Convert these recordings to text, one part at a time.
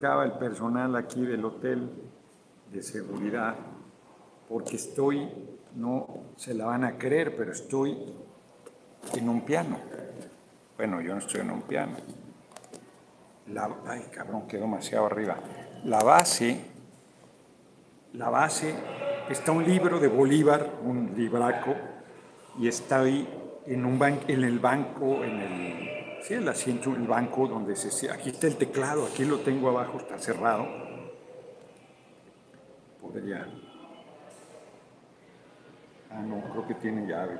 el personal aquí del hotel de seguridad porque estoy, no se la van a creer, pero estoy en un piano. Bueno, yo no estoy en un piano. La, ay, cabrón, quedó demasiado arriba. La base, la base, está un libro de Bolívar, un libraco, y está ahí en, un en el banco, en el Sí, el asiento, el banco donde se... Aquí está el teclado, aquí lo tengo abajo, está cerrado. Podría... Ah, no, creo que tiene llave.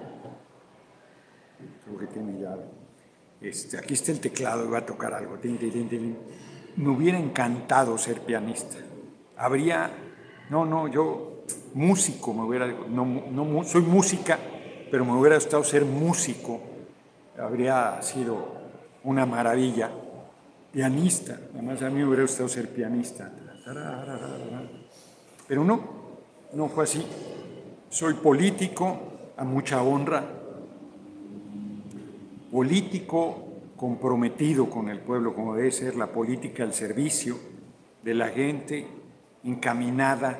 Creo que tiene llave. Este, aquí está el teclado, iba a tocar algo. Me hubiera encantado ser pianista. Habría... No, no, yo músico me hubiera... No, no, soy música, pero me hubiera gustado ser músico. Habría sido una maravilla. Pianista, además a mí me hubiera gustado ser pianista. Pero no, no fue así. Soy político a mucha honra, político comprometido con el pueblo, como debe ser la política al servicio de la gente, encaminada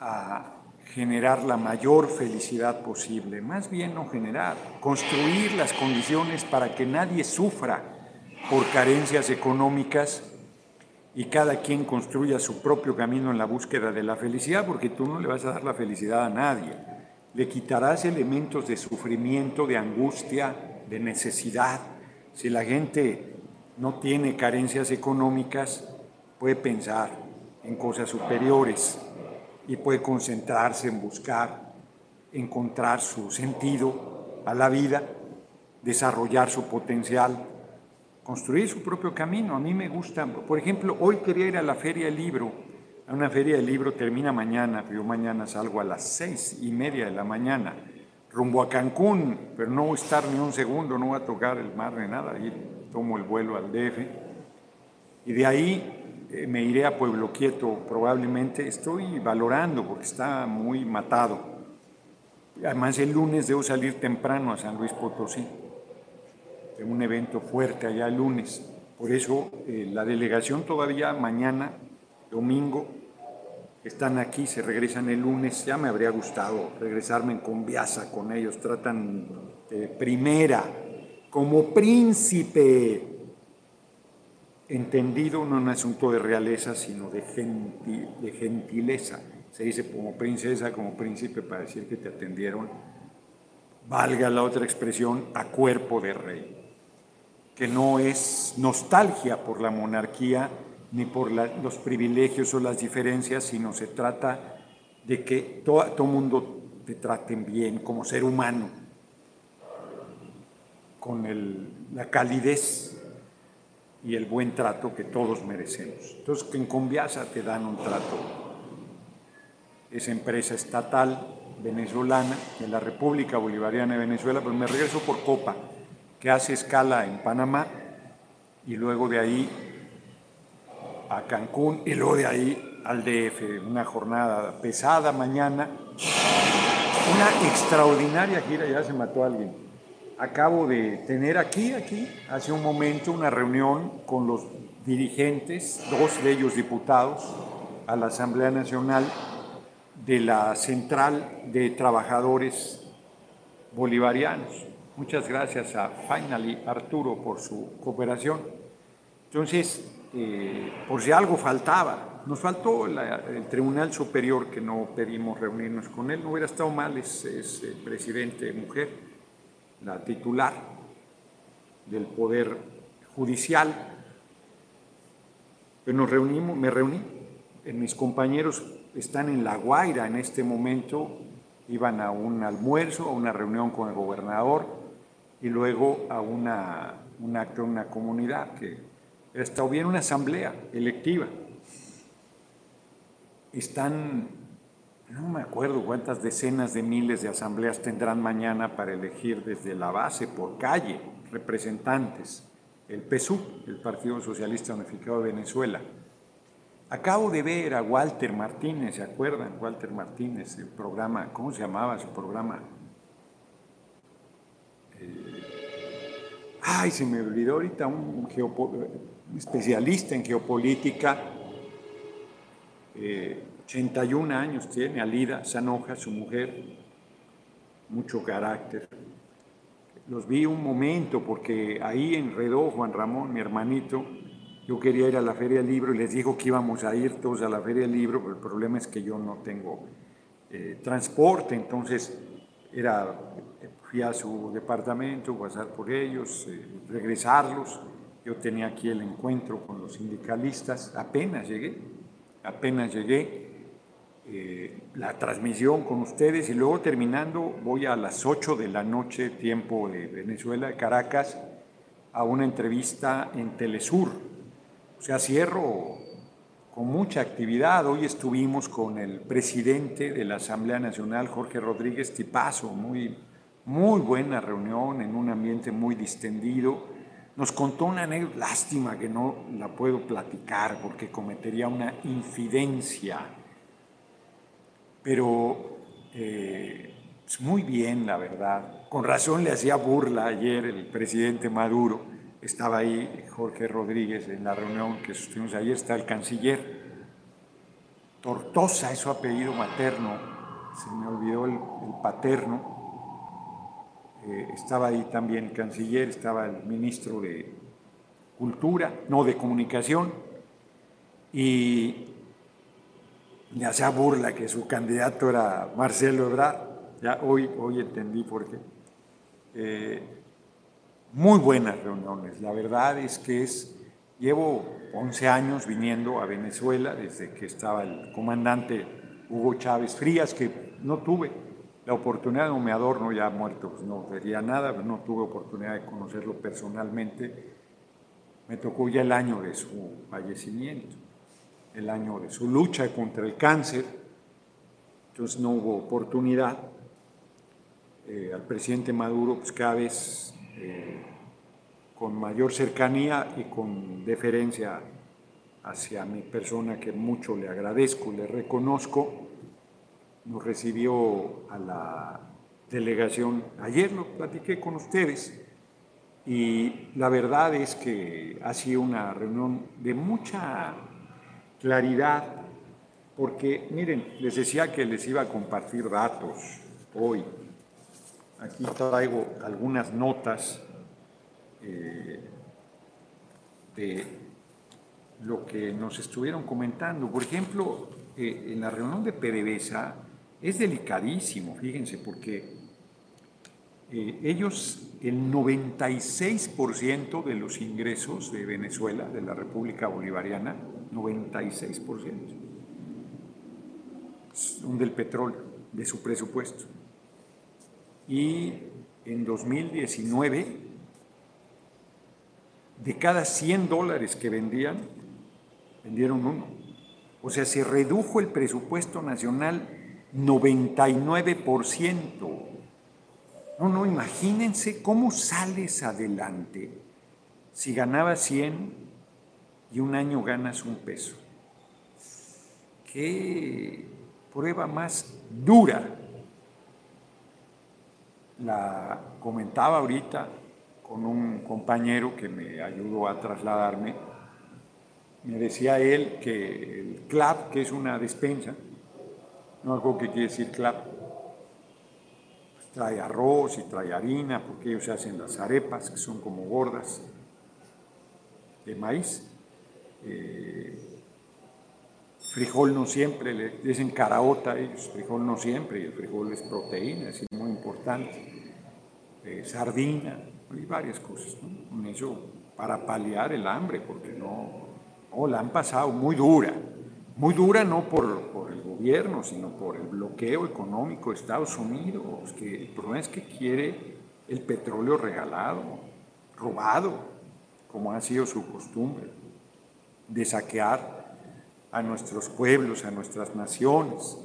a generar la mayor felicidad posible, más bien no generar, construir las condiciones para que nadie sufra por carencias económicas y cada quien construya su propio camino en la búsqueda de la felicidad, porque tú no le vas a dar la felicidad a nadie. Le quitarás elementos de sufrimiento, de angustia, de necesidad. Si la gente no tiene carencias económicas, puede pensar en cosas superiores y puede concentrarse en buscar, encontrar su sentido a la vida, desarrollar su potencial, construir su propio camino. A mí me gusta, por ejemplo, hoy quería ir a la feria del libro. A una feria del libro termina mañana, yo mañana salgo a las seis y media de la mañana, rumbo a Cancún, pero no voy a estar ni un segundo, no voy a tocar el mar ni nada, ahí tomo el vuelo al DF. Y de ahí eh, me iré a Pueblo Quieto probablemente, estoy valorando porque está muy matado. Además el lunes debo salir temprano a San Luis Potosí, tengo un evento fuerte allá el lunes. Por eso eh, la delegación todavía mañana, domingo, están aquí, se regresan el lunes. Ya me habría gustado regresarme en Conviasa con ellos. Tratan de primera, como príncipe, entendido no un asunto de realeza, sino de, gentileza. Se dice como princesa, como príncipe, para decir que te atendieron, valga la otra expresión, a cuerpo de rey, que no es nostalgia por la monarquía ni por los privilegios o las diferencias, sino se trata de que todo, mundo te traten bien como ser humano, con la calidez y el buen trato que todos merecemos. Entonces, que en Conviasa te dan un trato. Es empresa estatal venezolana de la República Bolivariana de Venezuela, pero me regreso por Copa, que hace escala en Panamá y luego de ahí a Cancún y luego de ahí al DF. Una jornada pesada mañana, una extraordinaria gira, ya se mató alguien acabo de tener aquí, aquí, hace un momento, una reunión con los dirigentes, dos de ellos diputados, a la Asamblea Nacional de la Central de Trabajadores Bolivarianos. Muchas gracias a Finally Arturo por su cooperación. Entonces, eh, por si algo faltaba, nos faltó el Tribunal Superior que no pedimos reunirnos con él, no hubiera estado mal, es, es presidente mujer la titular del Poder Judicial. Pues nos reunimos, me reuní, mis compañeros están en La Guaira en este momento, iban a un almuerzo, a una reunión con el gobernador y luego a una, una comunidad que estado bien una asamblea electiva. Están no me acuerdo cuántas decenas de miles de asambleas tendrán mañana para elegir desde la base, por calle, representantes. El PSU, el Partido Socialista Unificado de Venezuela. Acabo de ver a Walter Martínez, ¿se acuerdan? Walter Martínez, el programa, ¿cómo se llamaba su programa? Eh, ay, se me olvidó ahorita un especialista en geopolítica, 81 eh, años tiene, Alida Sanoja, su mujer, mucho carácter. Los vi un momento porque ahí enredó Juan Ramón, mi hermanito, yo quería ir a la Feria del Libro y les dijo que íbamos a ir todos a la Feria del Libro, pero el problema es que yo no tengo eh, transporte, entonces era, fui a su departamento, pasar por ellos, eh, regresarlos. Yo tenía aquí el encuentro con los sindicalistas, apenas llegué, apenas llegué, eh, la transmisión con ustedes y luego terminando voy a las 8 de la noche, tiempo de Venezuela, Caracas, a una entrevista en Telesur o sea, cierro con mucha actividad. Hoy estuvimos con el presidente de la Asamblea Nacional, Jorge Rodríguez Tipazo, muy, muy buena reunión en un ambiente muy distendido. Nos contó una anécdota, lástima que no la puedo platicar porque cometería una infidencia, pero eh, muy bien, la verdad. Con razón le hacía burla ayer el presidente Maduro estaba ahí Jorge Rodríguez en la reunión que sostuvimos ayer, está el canciller. Tortosa es su apellido materno, se me olvidó el, paterno. Eh, estaba ahí también el canciller, estaba el ministro de Cultura, no de Comunicación, y le hacía burla que su candidato era Marcelo Ebrard. Ya hoy, hoy entendí por qué. Eh, muy buenas reuniones. La verdad es que es, llevo 11 años viniendo a Venezuela desde que estaba el comandante Hugo Chávez Frías, que no tuve la oportunidad, no me adorno, ya muerto, pues no vería nada, pero no tuve oportunidad de conocerlo personalmente. Me tocó ya el año de su fallecimiento, el año de su lucha contra el cáncer, entonces no hubo oportunidad. Eh, al presidente Maduro, pues cada vez eh, con mayor cercanía y con deferencia hacia mi persona que mucho le agradezco, le reconozco, nos recibió a la delegación, ayer lo platiqué con ustedes y la verdad es que ha sido una reunión de mucha claridad, porque miren, les decía que les iba a compartir datos hoy, Aquí traigo algunas notas eh, de lo que nos estuvieron comentando. Por ejemplo, eh, en la reunión de PDVSA es delicadísimo, fíjense, porque eh, ellos, el 96% de los ingresos de Venezuela, de la República Bolivariana, 96%, son del petróleo, de su presupuesto y en 2019, de cada 100 dólares que vendían, vendieron uno. O sea, se redujo el presupuesto nacional 99%. No, no, imagínense cómo sales adelante si ganabas 100 y un año ganas un peso. Qué prueba más dura la comentaba ahorita con un compañero que me ayudó a trasladarme. Me decía él que el CLAP, que es una despensa, no algo que quiere decir CLAP, trae arroz y trae harina, porque ellos hacen las arepas, que son como gordas, de maíz. Eh, frijol no siempre, le dicen caraota ellos, frijol no siempre, y el frijol es proteína, es muy importante, eh, sardina, y varias cosas, ¿no? eso para paliar el hambre, porque no, no, la han pasado muy dura, muy dura no por, por el gobierno, sino por el bloqueo económico de Estados Unidos, que el problema es que quiere el petróleo regalado, robado, como ha sido su costumbre, de saquear a nuestros pueblos, a nuestras naciones.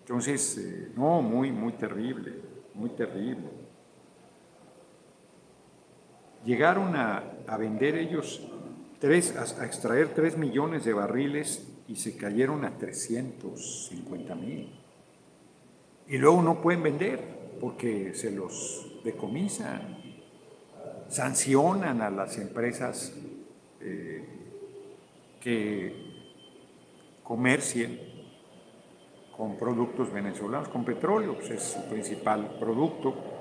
Entonces, eh, no, muy, muy terrible, muy terrible. Llegaron a, vender ellos, tres, a, extraer 3 millones de barriles y se cayeron a 350 mil. Y luego no pueden vender porque se los decomisan, sancionan a las empresas eh, que comercien con productos venezolanos, con petróleo, pues es su principal producto.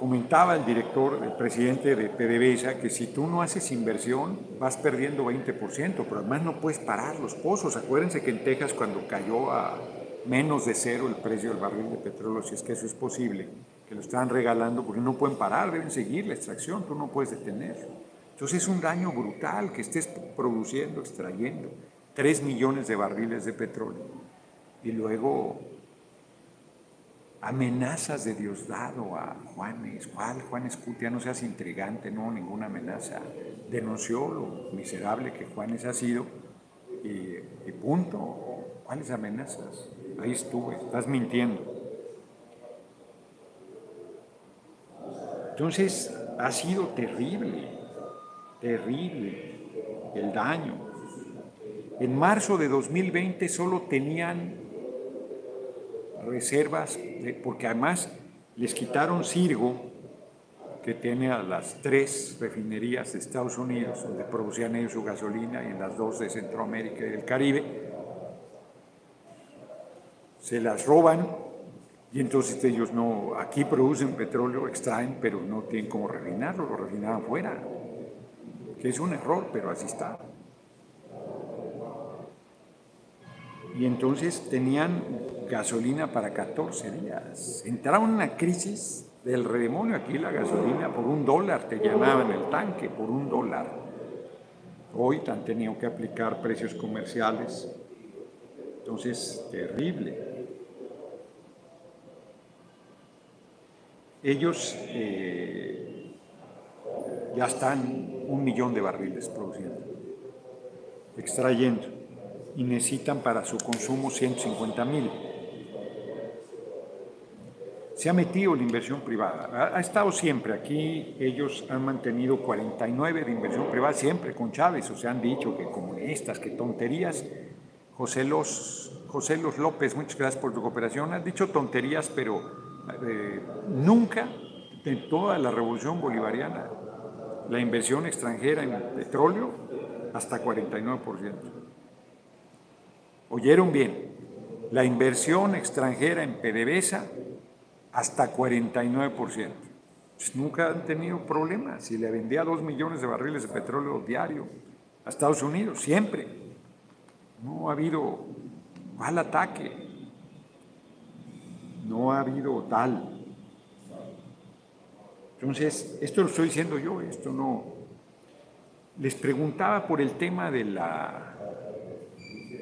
Comentaba el director, el presidente de PDVSA, que si tú no haces inversión vas perdiendo 20%, pero además no puedes parar los pozos. Acuérdense que en Texas cuando cayó a menos de cero el precio del barril de petróleo, si es que eso es posible, que lo están regalando porque no pueden parar, deben seguir la extracción, tú no puedes detener. Entonces es un daño brutal que estés produciendo, extrayendo 3 millones de barriles de petróleo y luego amenazas de Diosdado a Juanes. ¿Cuál? Juanes Cutia, no seas intrigante, no, ninguna amenaza. Denunció lo miserable que Juanes ha sido y, y punto. ¿Cuáles amenazas? Ahí estuve, estás mintiendo. Entonces, ha sido terrible, terrible el daño. En marzo de 2020 solo tenían reservas, porque además les quitaron Sirgo, que tiene a las tres refinerías de Estados Unidos, donde producían ellos su gasolina, y en las dos de Centroamérica y del Caribe, se las roban y entonces ellos no, aquí producen petróleo, extraen, pero no tienen cómo refinarlo, lo refinaban fuera, que es un error, pero así está. Y entonces tenían gasolina para 14 días. Entraron en una crisis del redemonio. Aquí la gasolina por un dólar te llenaban el tanque, por un dólar. Hoy han tenido que aplicar precios comerciales. Entonces, terrible. Ellos eh, ya están un millón de barriles produciendo, extrayendo, y necesitan para su consumo 150 mil. Se ha metido la inversión privada, ha, estado siempre aquí, ellos han mantenido 49 de inversión privada, siempre con Chávez, o sea, han dicho que comunistas, que tonterías. José Los, José Los López, muchas gracias por tu cooperación, has dicho tonterías, pero eh, nunca en toda la revolución bolivariana la inversión extranjera en petróleo hasta 49%. ¿Oyeron bien? La inversión extranjera en PDVSA hasta 49%. Pues nunca han tenido problemas. Si le vendía dos millones de barriles de petróleo diario a Estados Unidos, siempre. No ha habido mal ataque no ha habido tal. Entonces, esto lo estoy diciendo yo, esto no. Les preguntaba por el tema de la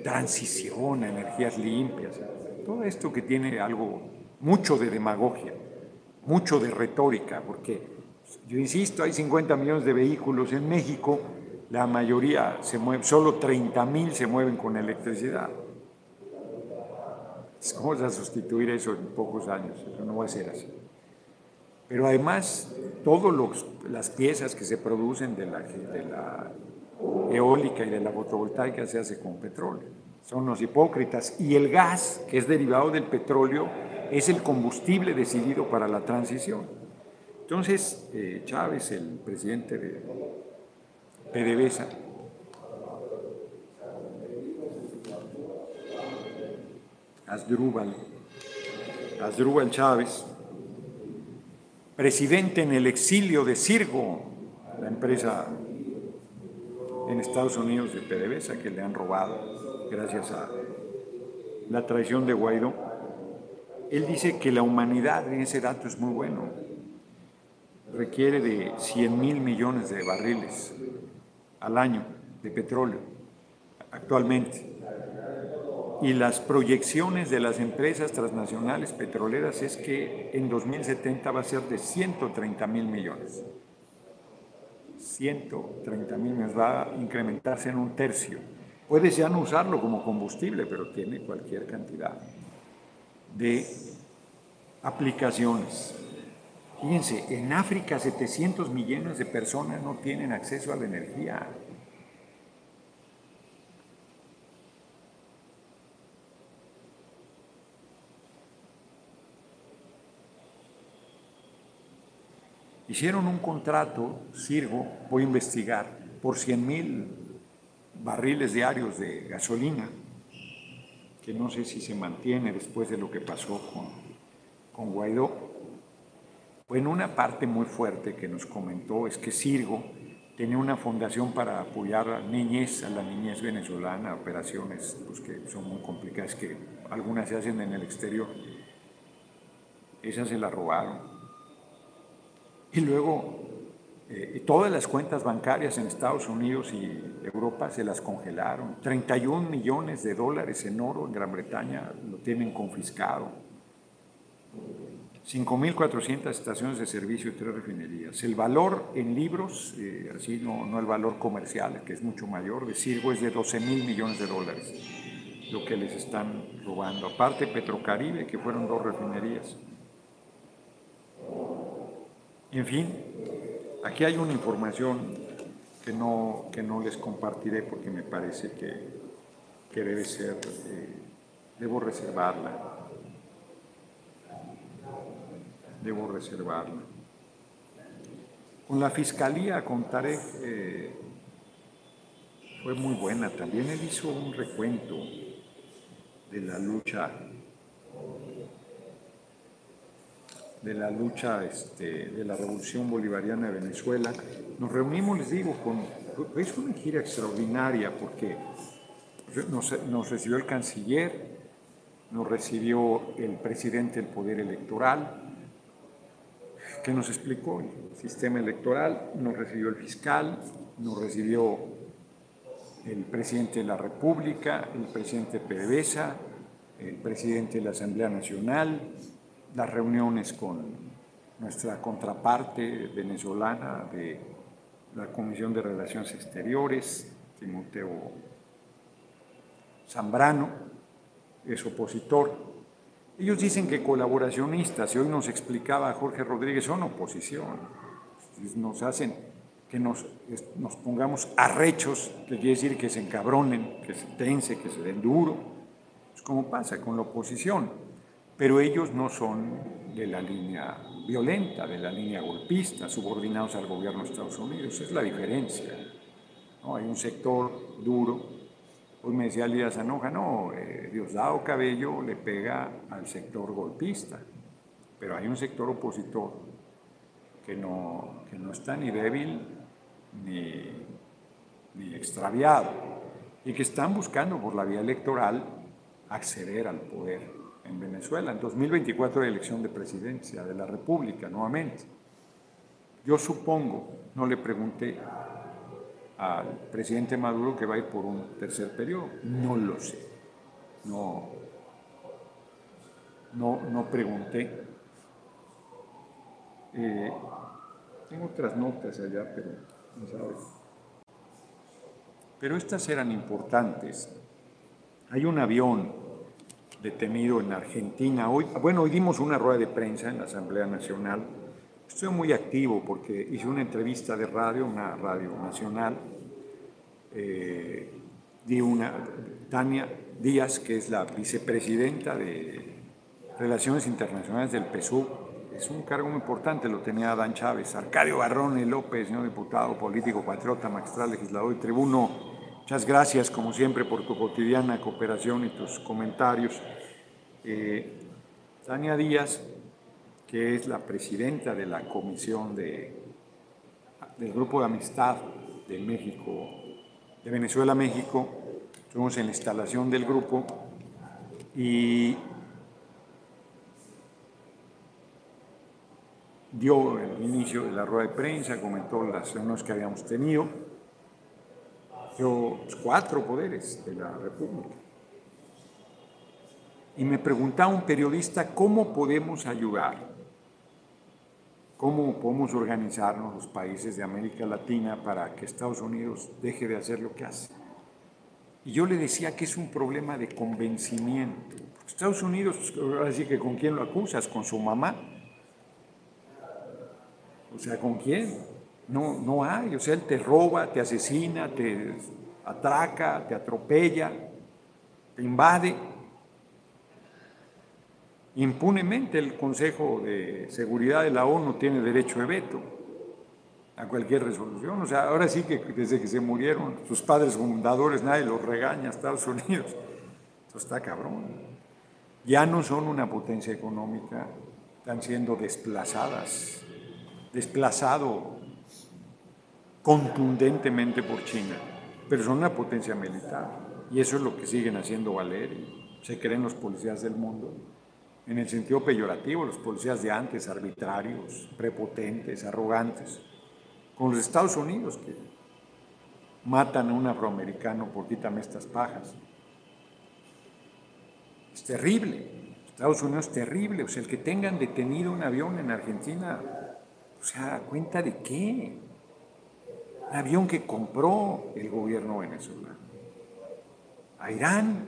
transición a energías limpias, todo esto que tiene algo, mucho de demagogia, mucho de retórica, porque yo insisto, hay 50 millones de vehículos en México, la mayoría se mueve, solo 30 mil se mueven con electricidad. ¿Cómo vas a sustituir eso en pocos años? Eso no va a ser así. Pero además, todas las piezas que se producen de la, de la eólica y de la fotovoltaica se hace con petróleo. Son los hipócritas. Y el gas, que es derivado del petróleo, es el combustible decidido para la transición. Entonces, eh, Chávez, el presidente de PDVSA, Asdrúbal, Asdrúbal Chávez, presidente en el exilio de Sirgo, la empresa en Estados Unidos de PDVSA que le han robado gracias a la traición de Guaidó. Él dice que la humanidad, en ese dato es muy bueno, requiere de 100 mil millones de barriles al año de petróleo actualmente y las proyecciones de las empresas transnacionales petroleras es que en 2070 va a ser de 130 mil millones. 130 mil millones va a incrementarse en un tercio. Puedes ya no usarlo como combustible, pero tiene cualquier cantidad de aplicaciones. Fíjense, en África 700 millones de personas no tienen acceso a la energía. Hicieron un contrato, Sirgo, voy a investigar, por 100 mil barriles diarios de gasolina, que no sé si se mantiene después de lo que pasó con, con Guaidó. Bueno, una parte muy fuerte que nos comentó es que Sirgo tenía una fundación para apoyar a niñez, a la niñez venezolana, operaciones pues, que son muy complicadas, que algunas se hacen en el exterior. Esas se las robaron. Y luego eh, todas las cuentas bancarias en Estados Unidos y Europa se las congelaron. 31 millones de dólares en oro en Gran Bretaña lo tienen confiscado. 5.400 estaciones de servicio y tres refinerías. El valor en libros, eh, así no, no, el valor comercial, que es mucho mayor, de Sirgo es de 12 mil millones de dólares, lo que les están robando. Aparte Petrocaribe, que fueron dos refinerías. En fin, Aquí hay una información que no, que no les compartiré porque me parece que, debe ser, eh, debo reservarla. Debo reservarla. Con la fiscalía, contaré, eh, fue muy buena. También él hizo un recuento de la lucha de la lucha este, de la revolución bolivariana de Venezuela. Nos reunimos, les digo, con, es una gira extraordinaria porque nos, recibió el canciller, nos recibió el presidente del Poder Electoral, que nos explicó el sistema electoral, nos recibió el fiscal, nos recibió el presidente de la República, el presidente PDVSA, el presidente de la Asamblea Nacional, las reuniones con nuestra contraparte venezolana de la Comisión de Relaciones Exteriores, Timoteo Zambrano, es opositor. Ellos dicen que colaboracionistas, y hoy nos explicaba Jorge Rodríguez, son oposición. Nos hacen que nos, nos pongamos arrechos, que quiere decir que se encabronen, que se tense, que se den duro. Es como pasa con la oposición pero ellos no son de la línea violenta, de la línea golpista, subordinados al gobierno de Estados Unidos. Es la diferencia. Hay un sector duro. Hoy me decía Lía Zanoja, no, eh, Diosdado Cabello le pega al sector golpista, pero hay un sector opositor que no, que no está ni débil ni, ni extraviado y que están buscando por la vía electoral acceder al poder en Venezuela. En 2024 hay elección de presidencia de la República nuevamente. Yo supongo, no le pregunté al presidente Maduro que va a ir por un tercer periodo, no lo sé, no, no, no pregunté. Eh, tengo otras notas allá, pero no sabes. Pero estas eran importantes. Hay un avión detenido en Argentina. Hoy, bueno, hoy dimos una rueda de prensa en la Asamblea Nacional. Estoy muy activo porque hice una entrevista de radio, una radio nacional. Eh, di una, Tania Díaz, que es la vicepresidenta de Relaciones Internacionales del PSUV, es un cargo muy importante, lo tenía Dan Chávez, Arcadio Barrone López, señor diputado, político, patriota, magistral, legislador y tribuno Muchas gracias, como siempre, por tu cotidiana cooperación y tus comentarios. Eh, Tania Díaz, que es la presidenta de la Comisión de, del Grupo de Amistad de México, de Venezuela-México, estuvimos en la instalación del grupo y dio el inicio de la rueda de prensa, comentó las reuniones que habíamos tenido los cuatro poderes de la República. Y me preguntaba un periodista cómo podemos ayudar, cómo podemos organizarnos los países de América Latina para que Estados Unidos deje de hacer lo que hace. Y yo le decía que es un problema de convencimiento. Estados Unidos, ahora que con quién lo acusas, con su mamá. O sea, ¿con quién? No, no hay, o sea, él te roba, te asesina, te atraca, te atropella, te invade. Impunemente el Consejo de Seguridad de la ONU tiene derecho de veto. a cualquier resolución. O sea, ahora sí que desde que se murieron sus padres fundadores, nadie los regaña a Estados Unidos. Esto está cabrón. Ya no son una potencia económica, están siendo desplazadas, desplazado contundentemente por China, pero son una potencia militar. Y eso es lo que siguen haciendo valer. se creen los policías del mundo. En el sentido peyorativo, los policías de antes, arbitrarios, prepotentes, arrogantes. Con los Estados Unidos que matan a un afroamericano por quítame estas pajas. Es terrible. Estados Unidos es terrible. O sea, el que tengan detenido un avión en Argentina, o sea, ¿cuenta de qué? Un avión que compró el gobierno venezolano a Irán.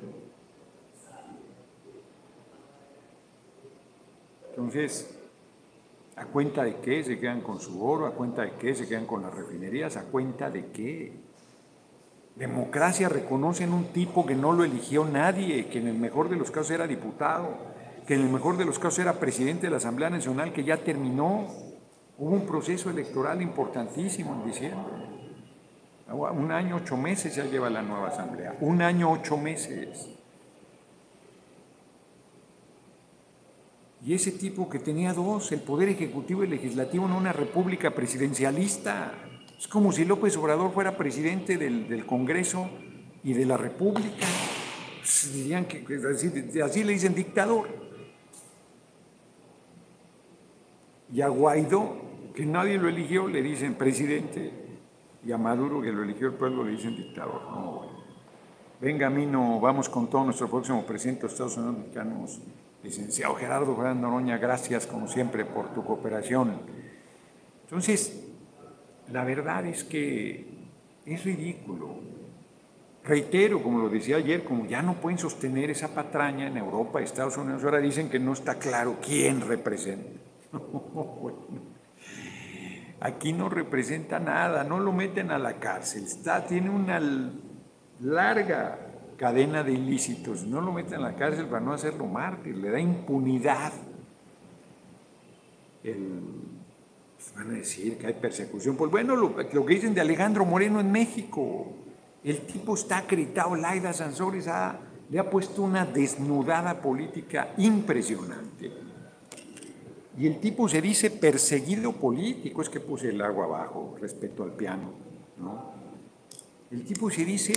Entonces, ¿a cuenta de qué se quedan con su oro? ¿A cuenta de qué se quedan con las refinerías? ¿A cuenta de qué? Democracia reconocen un tipo que no lo eligió nadie, que en el mejor de los casos era diputado, que en el mejor de los casos era presidente de la Asamblea Nacional, que ya terminó. Hubo un proceso electoral importantísimo en diciembre. Un año, ocho meses ya lleva la nueva asamblea. Un año, ocho meses. Y ese tipo que tenía dos, el poder ejecutivo y legislativo en una república presidencialista. Es como si López Obrador fuera presidente del, Congreso y de la República. Pues dirían que así, así le dicen dictador. Y a Guaidó, que nadie lo eligió, le dicen presidente y a Maduro, que lo eligió el pueblo, le dicen dictador. No, Venga, a mí no, vamos con todo nuestro próximo presidente de Estados Unidos mexicanos, licenciado Gerardo Juan Noroña, gracias como siempre por tu cooperación. Entonces, la verdad es que es ridículo. Reitero, como lo decía ayer, como ya no pueden sostener esa patraña en Europa Estados Unidos, ahora dicen que no está claro quién representa. Aquí no representa nada, no lo meten a la cárcel, está, tiene una larga cadena de ilícitos, no lo meten a la cárcel para no hacerlo mártir, le da impunidad. Pues van a decir que hay persecución. Pues bueno, lo, que dicen de Alejandro Moreno en México, el tipo está acreditado, Laida Sansores le ha puesto una desnudada política impresionante. Y el tipo se dice perseguido político, es que puse el agua abajo respecto al piano. ¿no? El tipo se dice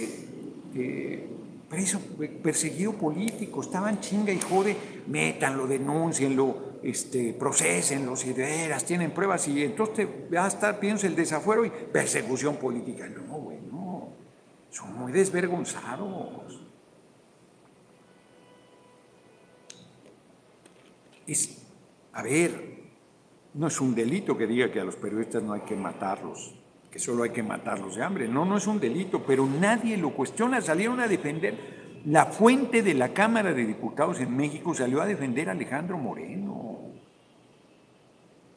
eh, preso, perseguido político, estaban chinga y jode, métanlo, denúncienlo, este, procesenlo si veras tienen pruebas y entonces va a estar, pienso, el desafuero y persecución política. No, güey, no, son muy desvergonzados. Es a ver, no es un delito que diga que a los periodistas no hay que matarlos, que solo hay que matarlos de hambre. No, no es un delito, pero nadie lo cuestiona. Salieron a defender. La fuente de la Cámara de Diputados en México salió a defender a Alejandro Moreno.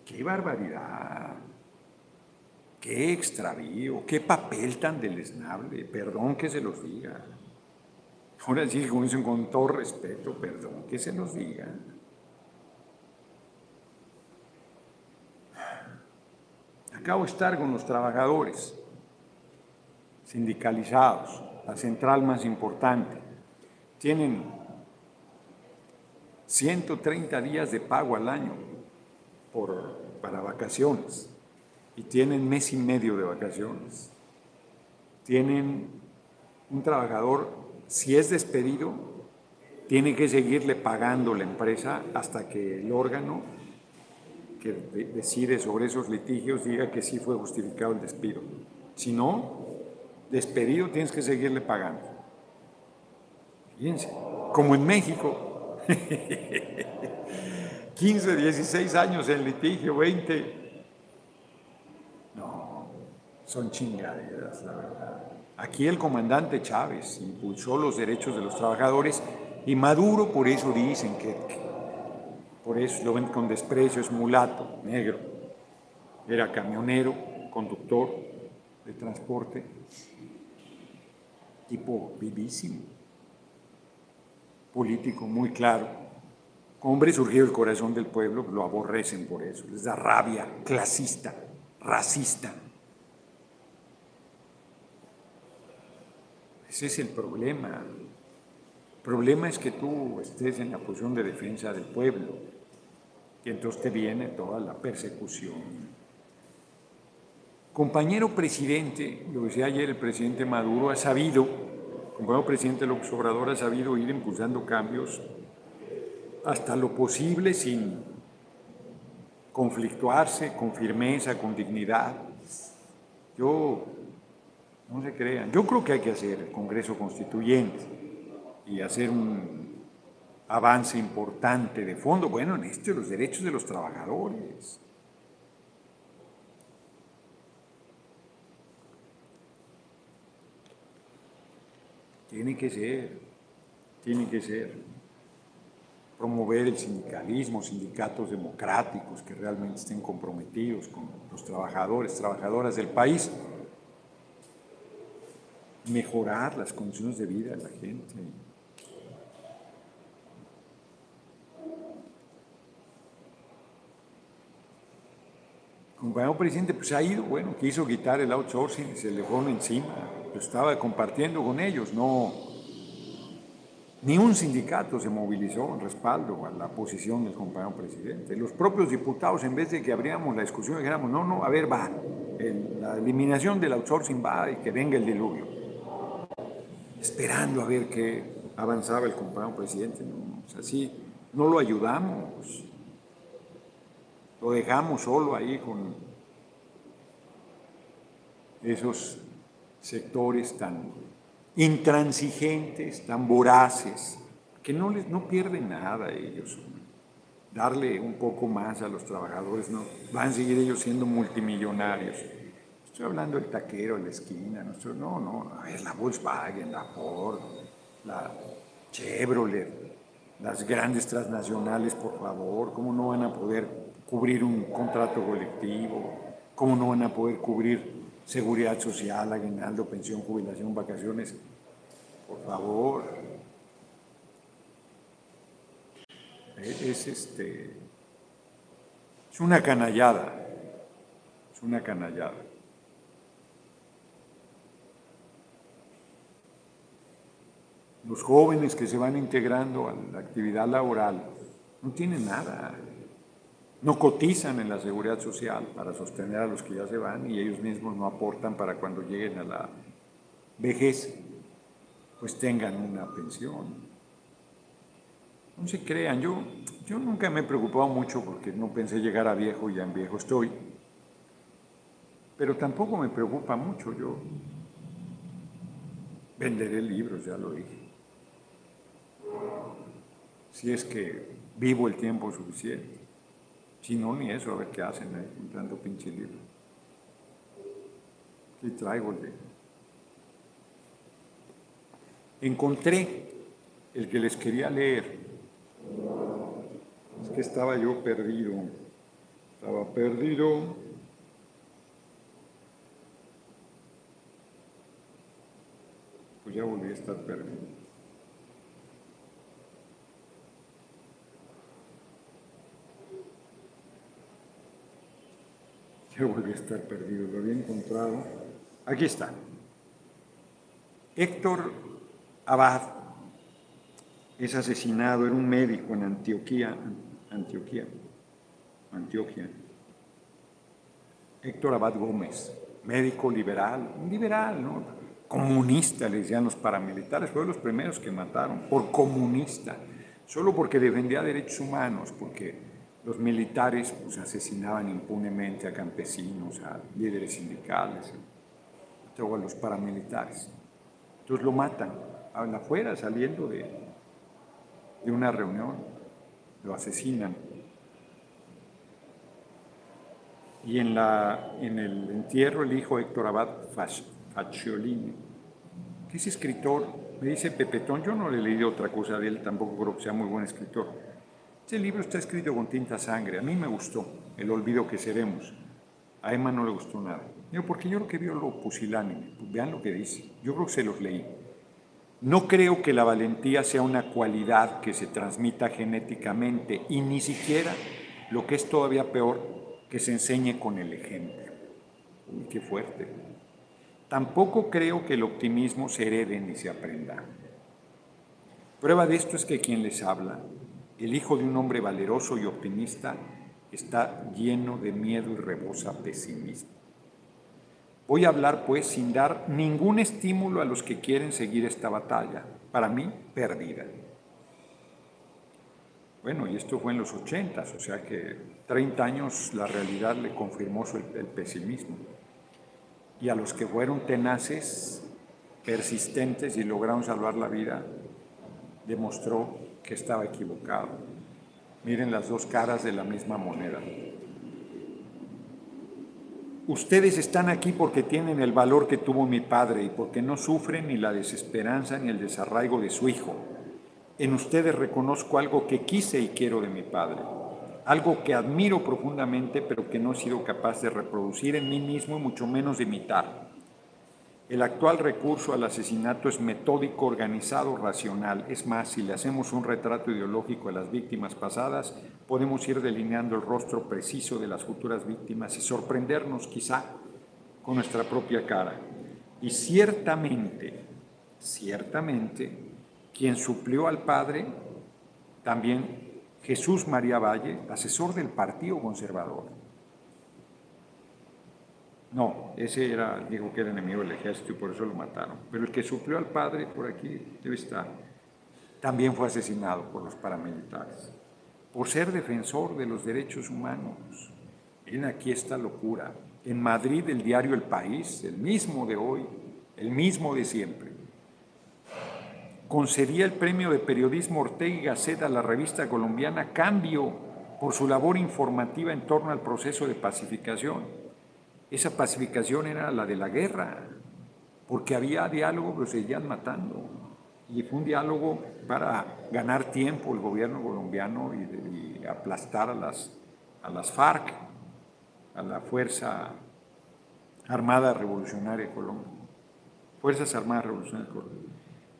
¡Qué barbaridad! ¡Qué extravío! ¡Qué papel tan deleznable! Perdón que se los diga. Ahora sí, con todo respeto, perdón que se los diga. Acabo de estar con los trabajadores sindicalizados, la central más importante. Tienen 130 días de pago al año por, para vacaciones y tienen mes y medio de vacaciones. Tienen un trabajador, si es despedido, tiene que seguirle pagando la empresa hasta que el órgano decide sobre esos litigios diga que sí fue justificado el despido. Si no, despedido tienes que seguirle pagando. Fíjense, como en México, 15, 16 años en litigio, 20. No, son chingaderas, la verdad. Aquí el comandante Chávez impulsó los derechos de los trabajadores y Maduro por eso dicen que por eso lo ven con desprecio, es mulato, negro. Era camionero, conductor de transporte, tipo vivísimo, político muy claro. Hombre surgido del corazón del pueblo, lo aborrecen por eso, les da rabia, clasista, racista. Ese es el problema. El problema es que tú estés en la posición de defensa del pueblo y entonces te viene toda la persecución. Compañero presidente, lo decía ayer el presidente Maduro, ha sabido, compañero presidente López Obrador ha sabido ir impulsando cambios hasta lo posible sin conflictuarse, con firmeza, con dignidad. Yo no se crean. Yo creo que hay que hacer Congreso Constituyente y hacer un avance importante de fondo. Bueno, en esto los derechos de los trabajadores. Tiene que ser, tiene que ser. Promover el sindicalismo, sindicatos democráticos que realmente estén comprometidos con los trabajadores, trabajadoras del país mejorar las condiciones de vida de la gente. Compañero presidente pues ha ido, bueno, quiso quitar el outsourcing, se le pone encima, estaba compartiendo con ellos, no, ni un sindicato se movilizó en respaldo a la posición del compañero presidente. Los propios diputados, en vez de que abriéramos la discusión, dijéramos, no, no, a ver, va, la eliminación del outsourcing va y que venga el diluvio esperando a ver qué avanzaba el compañero presidente. ¿no? así no lo ayudamos, lo dejamos solo ahí con esos sectores tan intransigentes, tan voraces, que no, les, no pierden nada ellos. Darle un poco más a los trabajadores, no, van a seguir ellos siendo multimillonarios. Estoy hablando del taquero en la esquina, no, no, no, es la Volkswagen, la Ford, la Chevrolet, las grandes transnacionales, por favor, ¿cómo no van a poder cubrir un contrato colectivo? ¿Cómo no van a poder cubrir seguridad social, aguinaldo, pensión, jubilación, vacaciones? Por favor. Es, este, es una canallada, es una canallada. los jóvenes que se van integrando a la actividad laboral no tienen nada, no cotizan en la seguridad social para sostener a los que ya se van y ellos mismos no aportan para cuando lleguen a la vejez, pues tengan una pensión. No se crean, yo, yo nunca me he preocupado mucho porque no pensé llegar a viejo y ya en viejo estoy, pero tampoco me preocupa mucho, yo venderé libros, ya lo dije si es que vivo el tiempo suficiente. Si no, ni eso, a ver qué hacen ahí, entrando pinche libro. ¿Qué traigo de? Encontré el que les quería leer. Es que estaba yo perdido. Estaba perdido. Pues ya volví a estar perdido. Yo volví a estar perdido, lo había encontrado. Aquí está. Héctor Abad es asesinado, era un médico en Antioquía, Antioquía, Antioquia. Héctor Abad Gómez, médico liberal, un liberal, ¿no? Comunista, le decían los paramilitares, fue de los primeros que mataron, por comunista, solo porque defendía derechos humanos, porque los militares pues, asesinaban impunemente a campesinos, a líderes sindicales, a los paramilitares. Entonces lo matan, afuera, saliendo de, de una reunión, lo asesinan. Y en, la, en el entierro el hijo Héctor Abad Facciolini, que es escritor, me dice Pepetón, yo no le he leído otra cosa de él, tampoco creo que sea muy buen escritor este libro está escrito con tinta sangre. A mí me gustó, El olvido que seremos. A Emma no le gustó nada. Yo, porque yo lo que vio lo pusilánime. Pues vean lo que dice. Yo creo que se los leí. No creo que la valentía sea una cualidad que se transmita genéticamente y ni siquiera, lo que es todavía peor, que se enseñe con el ejemplo. Uy, qué fuerte. Tampoco creo que el optimismo se herede ni se aprenda. Prueba de esto es que quien les habla, el hijo de un hombre valeroso y optimista, está lleno de miedo y rebosa pesimismo. Voy a hablar pues sin dar ningún estímulo a los que quieren seguir esta batalla, para mí perdida. Bueno, y esto fue en los ochentas, o sea que 30 años la realidad le confirmó el, el pesimismo. Y a los que fueron tenaces, persistentes y lograron salvar la vida, demostró que estaba equivocado. Miren las dos caras de la misma moneda. Ustedes están aquí porque tienen el valor que tuvo mi padre y porque no sufren ni la desesperanza ni el desarraigo de su hijo. En ustedes reconozco algo que quise y quiero de mi padre, algo que admiro profundamente pero que no he sido capaz de reproducir en mí mismo y mucho menos de imitar. El actual recurso al asesinato es metódico, organizado, racional. Es más, si le hacemos un retrato ideológico a las víctimas pasadas, podemos ir delineando el rostro preciso de las futuras víctimas y sorprendernos quizá con nuestra propia cara. Y ciertamente, ciertamente, quien suplió al Padre, también Jesús María Valle, asesor del Partido Conservador, no, ese era, dijo que era enemigo del ejército y por eso lo mataron. Pero el que suplió al padre, por aquí debe estar, también fue asesinado por los paramilitares, por ser defensor de los derechos humanos. Miren aquí esta locura. En Madrid, el diario El País, el mismo de hoy, el mismo de siempre, concedía el premio de periodismo Ortega y Gasset a la revista colombiana Cambio por su labor informativa en torno al proceso de pacificación. Esa pacificación era la de la guerra, porque había diálogo, pero seguían matando. Y fue un diálogo para ganar tiempo el gobierno colombiano y, aplastar a las, a las FARC, a la Fuerza Armada Revolucionaria de Colombia. Fuerzas Armadas Revolucionarias de Colombia.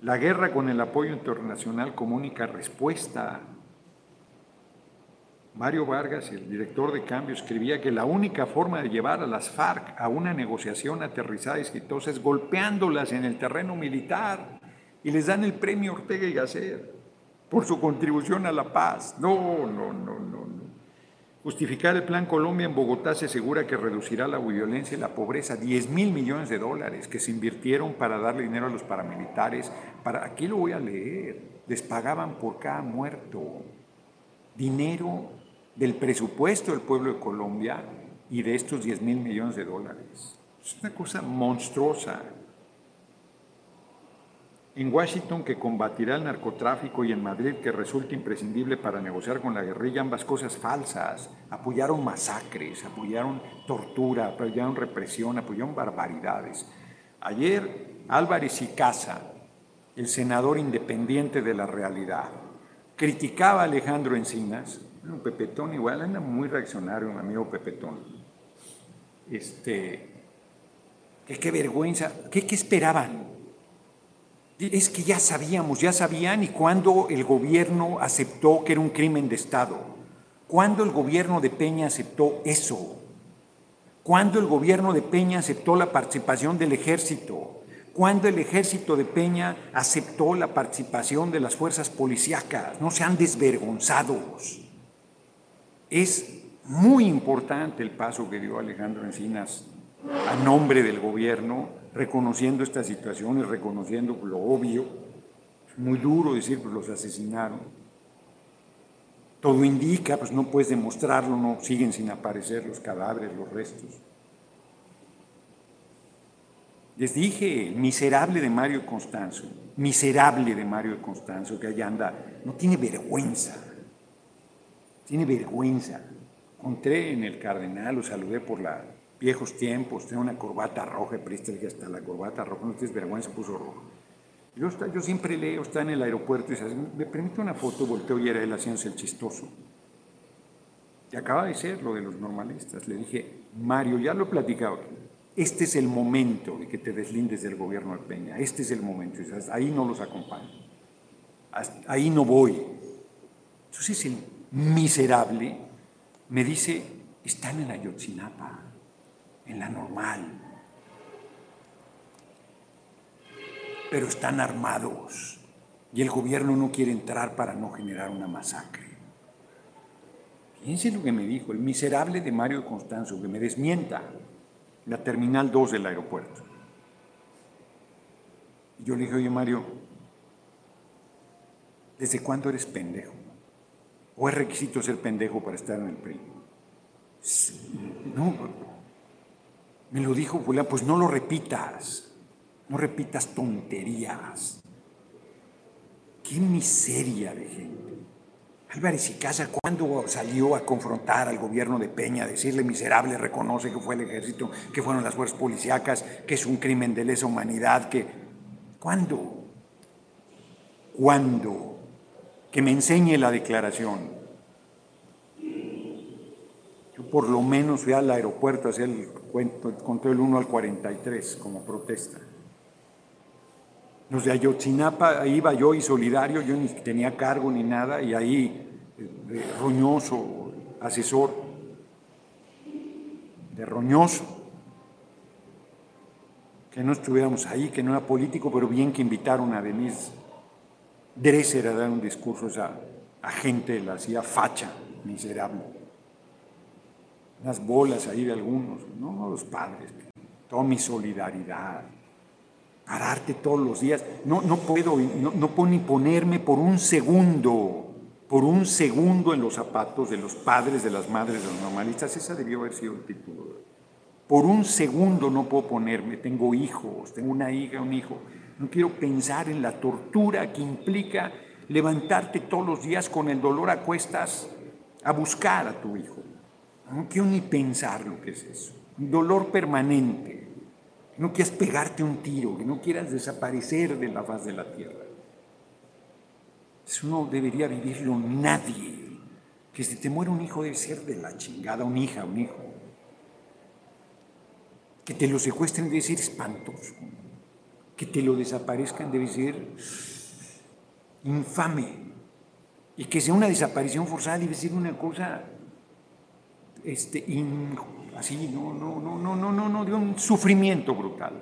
La guerra con el apoyo internacional como única respuesta Mario Vargas, el director de cambio, escribía que la única forma de llevar a las FARC a una negociación aterrizada y exitosa es golpeándolas en el terreno militar y les dan el premio Ortega y Gasset por su contribución a la paz. No, no, no, no, no. Justificar el Plan Colombia en Bogotá se asegura que reducirá la violencia y la pobreza. 10 mil millones de dólares que se invirtieron para darle dinero a los paramilitares. Para, aquí lo voy a leer. Les pagaban por cada muerto. Dinero del presupuesto del pueblo de Colombia y de estos 10 mil millones de dólares. Es una cosa monstruosa. En Washington, que combatirá el narcotráfico, y en Madrid, que resulta imprescindible para negociar con la guerrilla, ambas cosas falsas. Apoyaron masacres, apoyaron tortura, apoyaron represión, apoyaron barbaridades. Ayer, Álvarez y Casa, el senador independiente de la realidad, criticaba a Alejandro Encinas bueno, Pepetón igual anda muy reaccionario, mi amigo Pepetón. Este, qué vergüenza, ¿qué, qué esperaban? Es que ya sabíamos, ya sabían y cuando el gobierno aceptó que era un crimen de Estado, cuando el gobierno de Peña aceptó eso, cuando el gobierno de Peña aceptó la participación del ejército, cuando el ejército de Peña aceptó la participación de las fuerzas policíacas, no sean desvergonzados. Es muy importante el paso que dio Alejandro Encinas a nombre del gobierno, reconociendo esta situación y reconociendo lo obvio. Es muy duro decir, pues los asesinaron. Todo indica, pues no puedes demostrarlo, no siguen sin aparecer los cadáveres, los restos. Les dije, miserable de Mario Constanzo, miserable de Mario Constanzo, que allá anda, no tiene vergüenza tiene vergüenza. Encontré en el cardenal, lo saludé por los viejos tiempos, tenía una corbata roja, presta que hasta la corbata roja, no tienes vergüenza, puso rojo. Yo, siempre leo, está en el aeropuerto y me permite una foto, volteo y era él haciéndose el chistoso. Y acaba de ser lo de los normalistas. Le dije, Mario, ya lo he platicado Este es el momento de que te deslindes del gobierno de Peña. Este es el momento. ahí no los acompaño. Ahí no voy. Entonces, el miserable, me dice, están en Ayotzinapa. en la normal. Pero están armados y el gobierno no quiere entrar para no generar una masacre. Fíjense lo que me dijo el miserable de Mario Constanzo, que me desmienta la terminal 2 del aeropuerto. Yo le dije, oye Mario, ¿desde cuándo eres pendejo? ¿O es requisito ser pendejo para estar en el PRI? No, me lo dijo Julián, pues no lo repitas, no repitas tonterías. Qué miseria de gente. Álvarez y Casa, ¿cuándo salió a confrontar al gobierno de Peña, a decirle miserable, reconoce que fue el ejército, que fueron las fuerzas policíacas, que es un crimen de lesa humanidad, que... ¿Cuándo? ¿Cuándo? Que me enseñe la declaración. Yo por lo menos fui al aeropuerto a hacer el cuento, conté el 1 al 43 como protesta. Los de Ayotzinapa, iba yo y solidario, yo ni tenía cargo ni nada, y ahí eh, Roñoso, asesor de Roñoso, que no estuviéramos ahí, que no era político, pero bien que invitaron a Denise Dresser a dar un discurso a esa a gente, la hacía facha, miserable. Unas bolas ahí de algunos, no los padres, toda mi solidaridad pararte todos los días. No, no puedo, no, no puedo ni ponerme por un segundo, por un segundo en los zapatos de los padres, de las madres, de los normalistas. Esa debió haber sido el título. Por un segundo no puedo ponerme. Tengo hijos, tengo una hija, un hijo. No quiero pensar en la tortura que implica levantarte todos los días con el dolor a cuestas a buscar a tu hijo. No quiero ni pensar lo que es eso. Un dolor permanente no quieras pegarte un tiro, que no quieras desaparecer de la faz de la tierra. Eso no debería vivirlo nadie. Que si te muere un hijo debe ser de la chingada, una hija, un hijo. Que te lo secuestren debe ser espantoso. Que te lo desaparezcan debe ser infame. Y que sea una desaparición forzada debe ser una cosa este, así, no, no, no, no, no, no, no, de un sufrimiento brutal.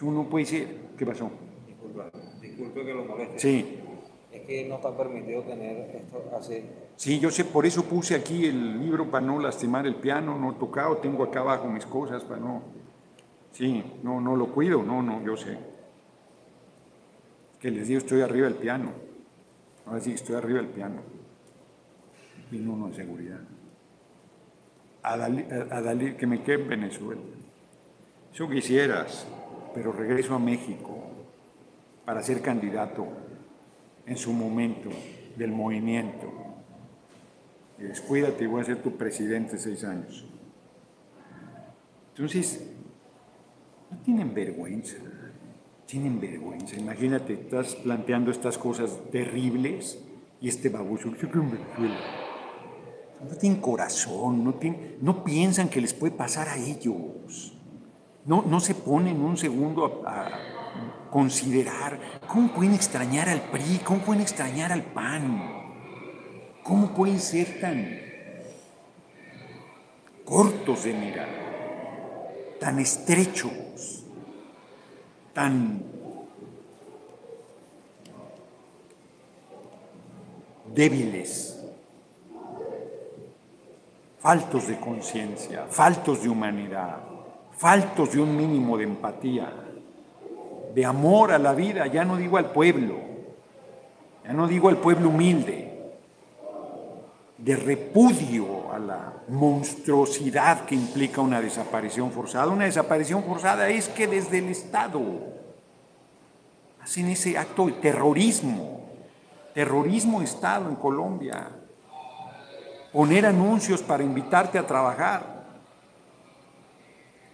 Uno puede decir, ¿qué pasó? Disculpa, disculpe que lo moleste. Sí. Es que no está permitido tener esto así. Sí, yo sé, por eso puse aquí el libro para no lastimar el piano, no he tocado, tengo acá abajo mis cosas para no. Sí, no, no lo cuido, no, no, yo sé. Que les digo, estoy arriba del piano. Ahora sí, estoy arriba del piano. Y no, no, de seguridad a Dalí, que me quede en Venezuela. Eso quisieras, pero regreso a México para ser candidato en su momento del movimiento. Y descuídate y voy a ser tu presidente seis años. Entonces, no tienen vergüenza, tienen vergüenza. Imagínate, estás planteando estas cosas terribles y este baboso, no tienen corazón, no, no piensan que les puede pasar a ellos. No, no se ponen un segundo a, considerar cómo pueden extrañar al PRI, cómo pueden extrañar al PAN, cómo pueden ser tan cortos de mirar, tan estrechos, tan débiles faltos de conciencia, faltos de humanidad, faltos de un mínimo de empatía, de amor a la vida, ya no digo al pueblo, ya no digo al pueblo humilde, de repudio a la monstruosidad que implica una desaparición forzada. Una desaparición forzada es que desde el Estado hacen ese acto de terrorismo, terrorismo Estado en Colombia poner anuncios para invitarte a trabajar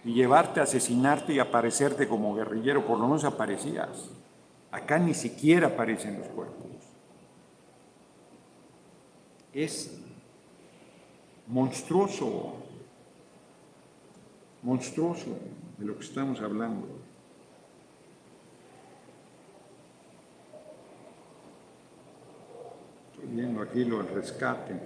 y llevarte a asesinarte y aparecerte como guerrillero, por lo menos aparecías. Acá ni siquiera aparecen los cuerpos. Es monstruoso, monstruoso de lo que estamos hablando. Estoy viendo aquí lo del rescate.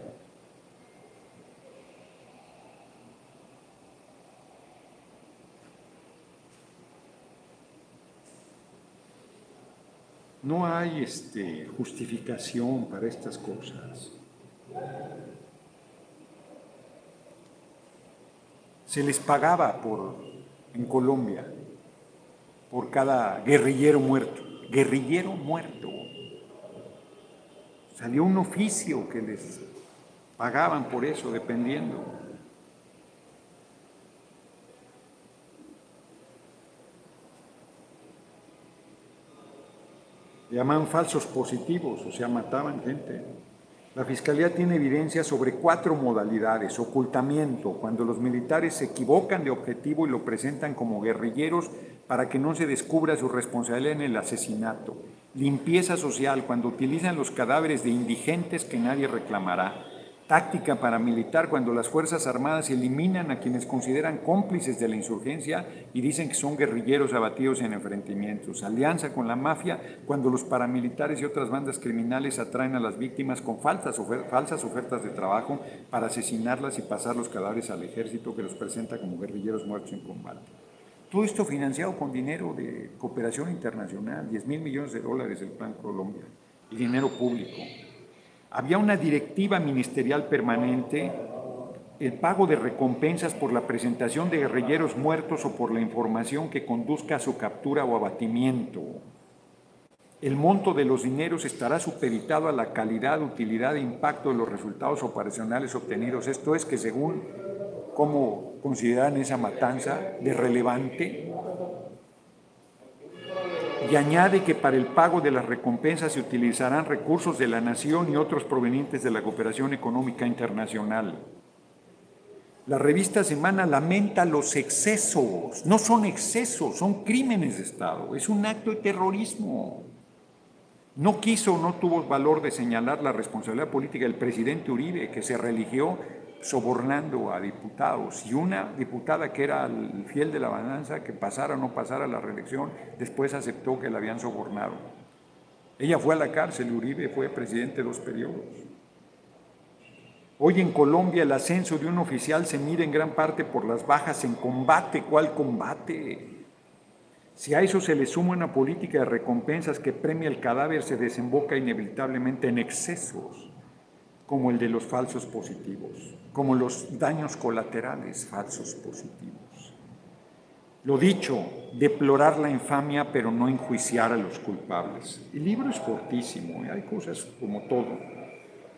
No hay este, justificación para estas cosas. Se les pagaba por, en Colombia por cada guerrillero muerto. Guerrillero muerto. Salió un oficio que les pagaban por eso, dependiendo. llamaban falsos positivos, o sea, mataban gente. La Fiscalía tiene evidencia sobre cuatro modalidades. Ocultamiento, cuando los militares se equivocan de objetivo y lo presentan como guerrilleros para que no se descubra su responsabilidad en el asesinato. Limpieza social, cuando utilizan los cadáveres de indigentes que nadie reclamará táctica paramilitar cuando las Fuerzas Armadas eliminan a quienes consideran cómplices de la insurgencia y dicen que son guerrilleros abatidos en enfrentamientos. Alianza con la mafia cuando los paramilitares y otras bandas criminales atraen a las víctimas con falsas, falsas ofertas de trabajo para asesinarlas y pasar los cadáveres al ejército que los presenta como guerrilleros muertos en combate. Todo esto financiado con dinero de cooperación internacional, 10 mil millones de dólares el Plan Colombia y dinero público. Había una directiva ministerial permanente, el pago de recompensas por la presentación de guerrilleros muertos o por la información que conduzca a su captura o abatimiento. El monto de los dineros estará supeditado a la calidad, utilidad e impacto de los resultados operacionales obtenidos. Esto es que según cómo consideran esa matanza de relevante, y añade que para el pago de las recompensas se utilizarán recursos de la nación y otros provenientes de la cooperación económica internacional. La revista Semana lamenta los excesos, no son excesos, son crímenes de Estado, es un acto de terrorismo. No quiso, no tuvo valor de señalar la responsabilidad política del presidente Uribe, que se religió sobornando a diputados y una diputada que era el fiel de la balanza, que pasara o no pasara la reelección, después aceptó que la habían sobornado. Ella fue a la cárcel, Uribe fue presidente de dos periodos. Hoy en Colombia el ascenso de un oficial se mide en gran parte por las bajas en combate. ¿Cuál combate? Si a eso se le suma una política de recompensas que premia el cadáver, se desemboca inevitablemente en excesos como el de los falsos positivos, como los daños colaterales falsos positivos. Lo dicho, deplorar la infamia pero no enjuiciar a los culpables. El libro es fortísimo, y ¿eh? hay cosas como todo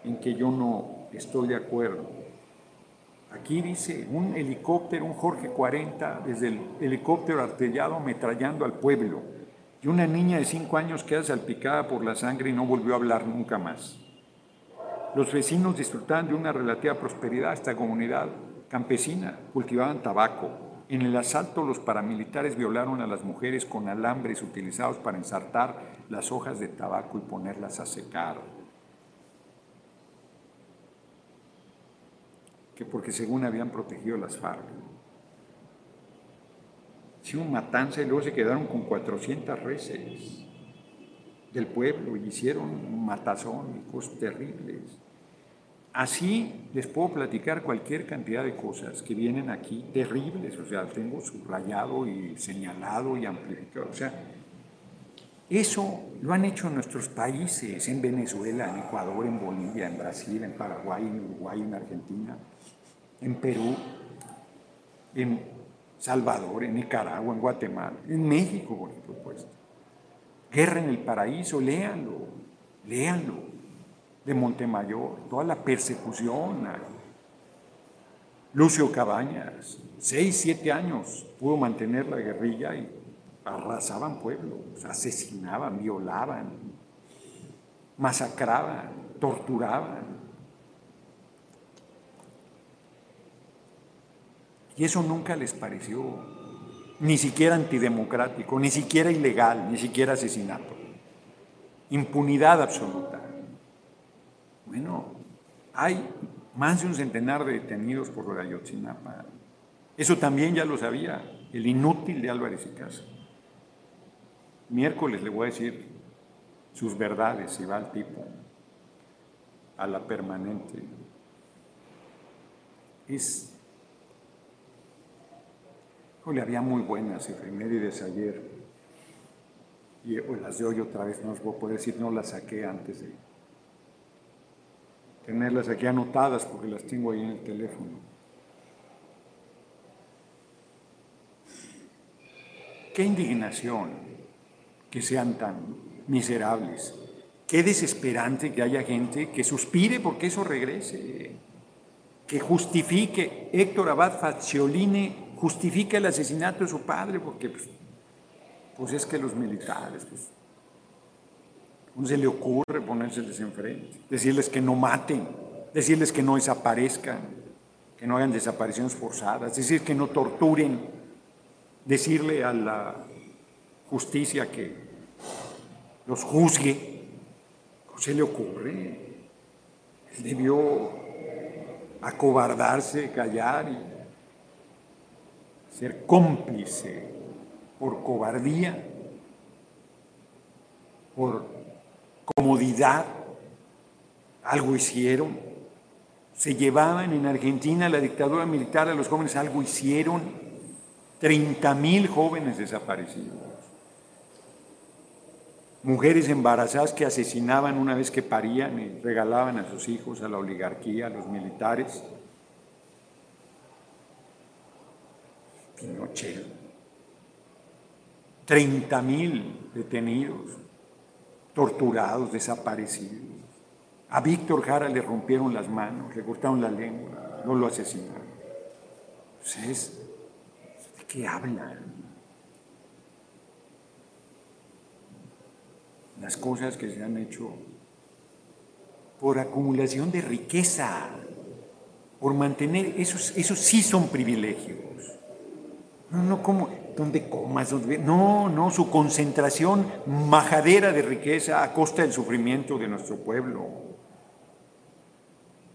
en que yo no estoy de acuerdo. Aquí dice un helicóptero, un Jorge 40, desde el helicóptero artillado ametrallando al pueblo, y una niña de cinco años queda salpicada por la sangre y no volvió a hablar nunca más. Los vecinos disfrutaban de una relativa prosperidad. Esta comunidad campesina cultivaban tabaco. En el asalto los paramilitares violaron a las mujeres con alambres utilizados para ensartar las hojas de tabaco y ponerlas a secar. Que porque según habían protegido las FARC. Hicieron matanza y luego se quedaron con 400 reses del pueblo y hicieron matazón y cosas terribles. Así les puedo platicar cualquier cantidad de cosas que vienen aquí terribles, o sea, tengo subrayado y señalado y amplificado. O sea, eso lo han hecho nuestros países, en Venezuela, en Ecuador, en Bolivia, en Brasil, en Paraguay, en Uruguay, en Argentina, en Perú, en Salvador, en Nicaragua, en Guatemala, en México, por supuesto. Guerra en el paraíso, léanlo, léanlo de Montemayor, toda la persecución. Lucio Cabañas, seis, siete años pudo mantener la guerrilla y arrasaban pueblos, asesinaban, violaban, masacraban, torturaban. Y eso nunca les pareció ni siquiera antidemocrático, ni siquiera ilegal, ni siquiera asesinato. Impunidad absoluta. Bueno, hay más de un centenar de detenidos por lo de. Eso también ya lo sabía el inútil de Álvarez y Casa. Miércoles le voy a decir sus verdades si va al tipo a la permanente. Es. le había muy buenas efemérides ayer. y las de hoy otra vez, no os voy a poder decir, no las saqué antes de tenerlas aquí anotadas porque las tengo ahí en el teléfono. Qué indignación que sean tan miserables. Qué desesperante que haya gente que suspire porque eso regrese, que justifique. Héctor Abad Facioline justifica el asesinato de su padre porque pues, pues es que los militares, pues, ¿cómo se le ocurre ponérseles enfrente? Decirles que no maten, decirles que no desaparezcan, que no hagan desapariciones forzadas, decir que no torturen, decirle a la justicia que los juzgue. ¿Cómo se le ocurre? Él debió acobardarse, callar y ser cómplice por cobardía, por comodidad, algo hicieron. Se llevaban en Argentina la dictadura militar a los jóvenes, algo hicieron. 30 mil jóvenes desaparecidos. Mujeres embarazadas que asesinaban una vez que parían y regalaban a sus hijos a la oligarquía, a los militares. Pinochet. 30 mil detenidos, torturados, desaparecidos. A Víctor Jara le rompieron las manos, le cortaron la lengua, no lo asesinaron. Entonces, ¿de qué hablan? Las cosas que se han hecho por acumulación de riqueza, por mantener, esos, esos sí son privilegios. No, no como donde comas. No, no, su concentración majadera de riqueza a costa del sufrimiento de nuestro pueblo.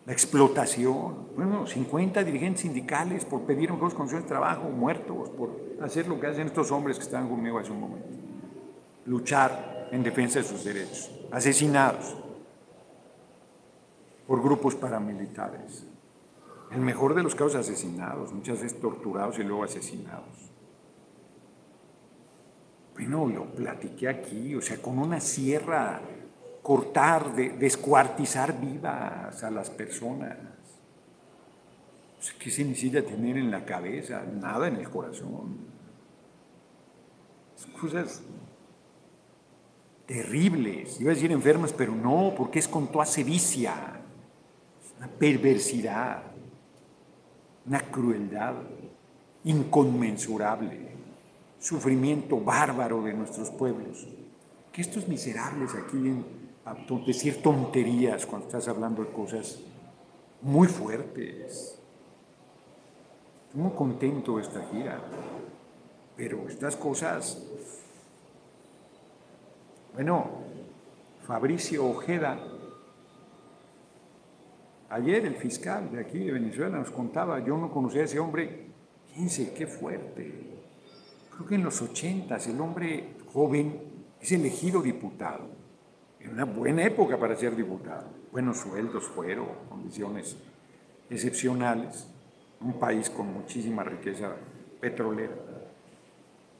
La explotación. Bueno, 50 dirigentes sindicales por pedir mejores condiciones de trabajo, muertos, por hacer lo que hacen estos hombres que están conmigo hace un momento. Luchar en defensa de sus derechos. Asesinados por grupos paramilitares. El mejor de los casos asesinados, muchas veces torturados y luego asesinados. Bueno, lo platiqué aquí, o sea, con una sierra cortar, descuartizar vivas a las personas. ¿Qué se necesita tener en la cabeza? Nada en el corazón. cosas terribles. Iba a decir enfermas, pero no, porque es con toda sevicia, una perversidad una crueldad inconmensurable, sufrimiento bárbaro de nuestros pueblos. Que estos miserables aquí vienen a decir tonterías cuando estás hablando de cosas muy fuertes. Estoy muy contento de esta gira, pero estas cosas, bueno, Fabricio Ojeda, Ayer el fiscal de aquí de Venezuela nos contaba, yo no conocía a ese hombre, fíjense qué fuerte. Creo que en los ochentas el hombre joven es elegido diputado. En una buena época para ser diputado. Buenos sueldos, fueron, condiciones excepcionales. Un país con muchísima riqueza petrolera.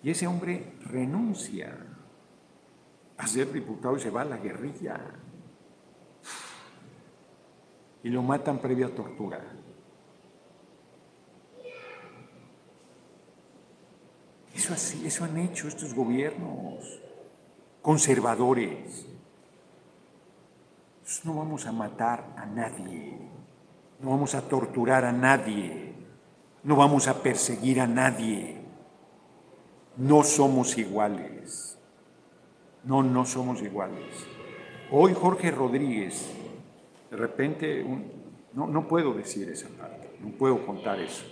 Y ese hombre renuncia a ser diputado y se va a la guerrilla y lo matan previa tortura. Eso, así, eso han hecho estos gobiernos conservadores. no vamos a matar a nadie, no vamos a torturar a nadie, no vamos a perseguir a nadie. No somos iguales. No, no somos iguales. Hoy Jorge Rodríguez de repente, no, no puedo decir esa parte, no puedo contar eso,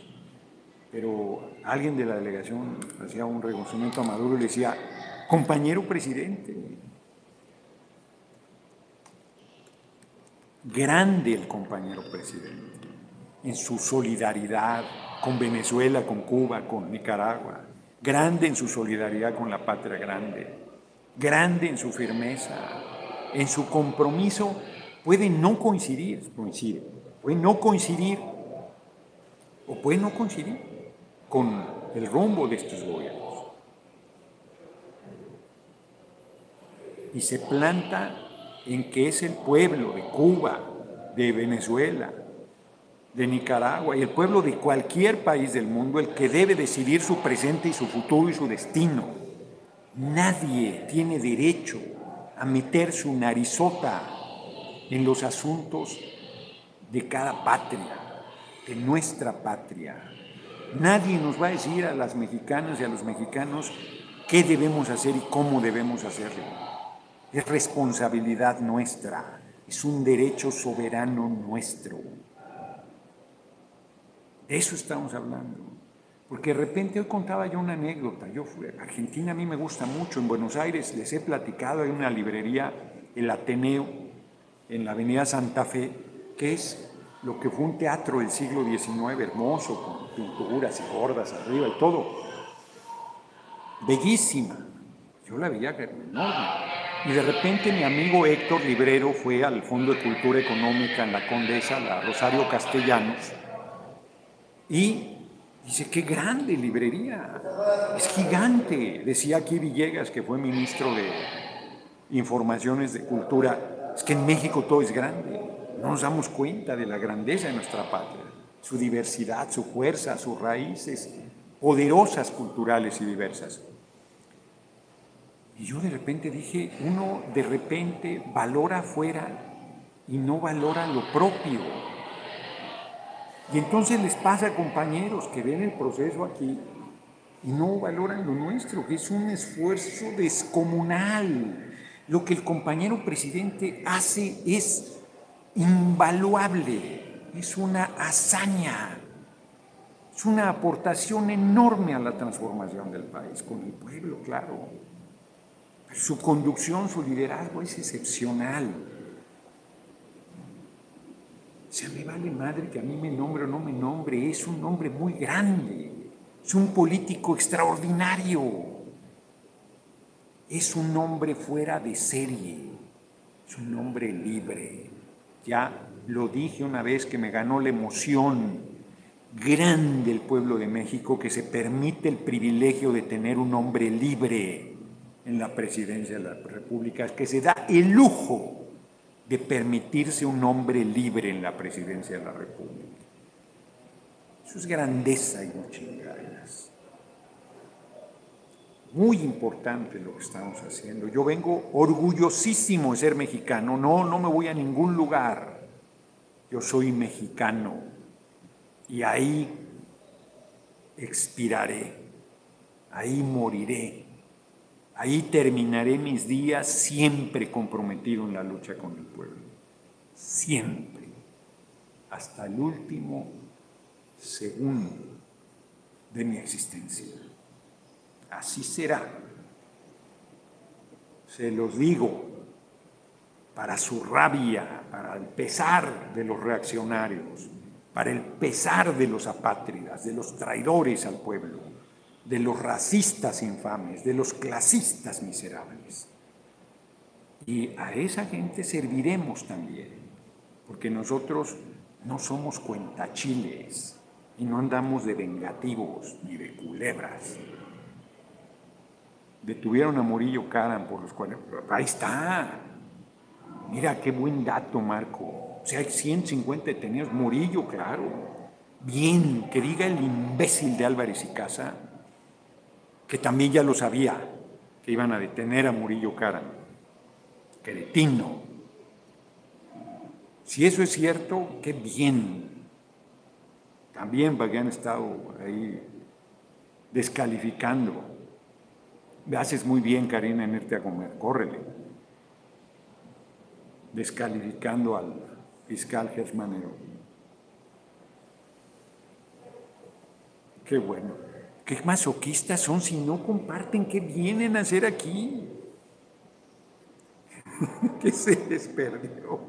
pero alguien de la delegación hacía un reconocimiento a Maduro y le decía, compañero presidente, grande el compañero presidente, en su solidaridad con Venezuela, con Cuba, con Nicaragua, grande en su solidaridad con la patria grande, grande en su firmeza, en su compromiso. Puede no coincidir, coincide, puede no coincidir o puede no coincidir con el rumbo de estos gobiernos. y se planta en que es el pueblo de Cuba, de Venezuela, de Nicaragua y el pueblo de cualquier país del mundo el que debe decidir su presente y su futuro y su destino. Nadie tiene derecho a meter su narizota en los asuntos de cada patria, de nuestra patria. Nadie nos va a decir a las mexicanas y a los mexicanos qué debemos hacer y cómo debemos hacerlo. Es responsabilidad nuestra, es un derecho soberano nuestro. De eso estamos hablando. Porque de repente hoy contaba yo una anécdota. Yo fui a Argentina, a mí me gusta mucho. En Buenos Aires les he platicado, hay una librería, el Ateneo, en la avenida Santa Fe, que es lo que fue un teatro del siglo XIX, hermoso, pinturas y gordas arriba y todo. Bellísima. Yo la veía enorme. Y de repente mi amigo Héctor Librero fue al Fondo de Cultura Económica en la Condesa, la Rosario Castellanos, y dice, qué grande librería, es gigante. Decía aquí Villegas, que fue ministro de Informaciones de Cultura, es que en México todo es grande. No nos damos cuenta de la grandeza de nuestra patria, su diversidad, su fuerza, sus raíces poderosas culturales y diversas. Y yo de repente dije, uno de repente valora afuera y no valora lo propio. Y entonces les pasa, compañeros, que ven el proceso aquí y no valoran lo nuestro, que es un esfuerzo descomunal. Lo que el compañero presidente hace es invaluable, es una hazaña, es una aportación enorme a la transformación del país, con el pueblo, claro. Su conducción, su liderazgo es excepcional. Se me vale madre que a mí me nombre o no me nombre, es un hombre muy grande, es un político extraordinario, es un hombre fuera de serie, es un hombre libre. Ya lo dije una vez que me ganó la emoción grande el pueblo de México que se permite el privilegio de tener un hombre libre en la presidencia de la República, que se da el lujo de permitirse un hombre libre en la presidencia de la República. Eso es grandeza y muchas ganas. Muy importante lo que estamos haciendo. Yo vengo orgullosísimo de ser mexicano. No, no me voy a ningún lugar. Yo soy mexicano y ahí expiraré, ahí moriré Ahí terminaré mis días siempre comprometido en la lucha con el pueblo. Siempre. Hasta el último segundo de mi existencia. Así será. Se los digo para su rabia, para el pesar de los reaccionarios, para el pesar de los apátridas, de los traidores al pueblo de los racistas infames, de los clasistas miserables. Y a esa gente serviremos también, porque nosotros no somos cuentachiles y no andamos de vengativos ni de culebras. Detuvieron a Murillo Caran por los cuales... Ahí está. Mira qué buen dato, Marco. O sea, hay 150 detenidos. Murillo, claro. Bien, que diga el imbécil de Álvarez y Casa que también ya lo sabía, que iban a detener a Murillo Caran, cretino. Si eso es cierto, qué bien. También porque han estado ahí descalificando. Haces muy bien, Karina, en irte a comer, córrele. Descalificando al fiscal Gersmanero. Qué bueno. ¿Qué masoquistas son si no comparten qué vienen a hacer aquí? ¿Qué se les perdió?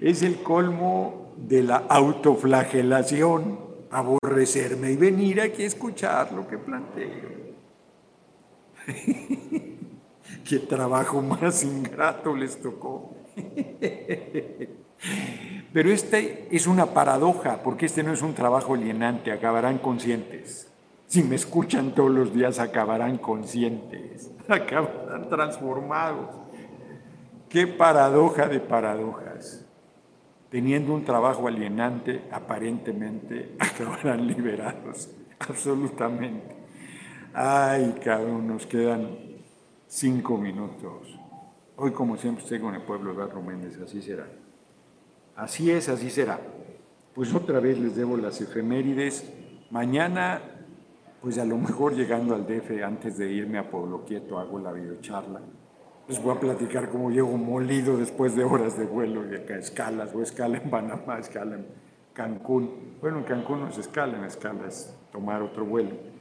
Es el colmo de la autoflagelación, aborrecerme y venir aquí a escuchar lo que planteo. Qué trabajo más ingrato les tocó. Pero este es una paradoja, porque este no es un trabajo alienante, acabarán conscientes. Si me escuchan todos los días acabarán conscientes, acabarán transformados. Qué paradoja de paradojas. Teniendo un trabajo alienante, aparentemente acabarán liberados, absolutamente. Ay, cabrón, nos quedan cinco minutos. Hoy, como siempre, estoy con el pueblo de Barro Méndez, así será. Así es, así será. Pues otra vez les debo las efemérides. Mañana, pues a lo mejor llegando al DF, antes de irme a Pueblo Quieto, hago la videocharla. Les voy a platicar cómo llego molido después de horas de vuelo y acá escalas, o escala en Panamá, escala en Cancún. Bueno, en Cancún no es escala, en escala es tomar otro vuelo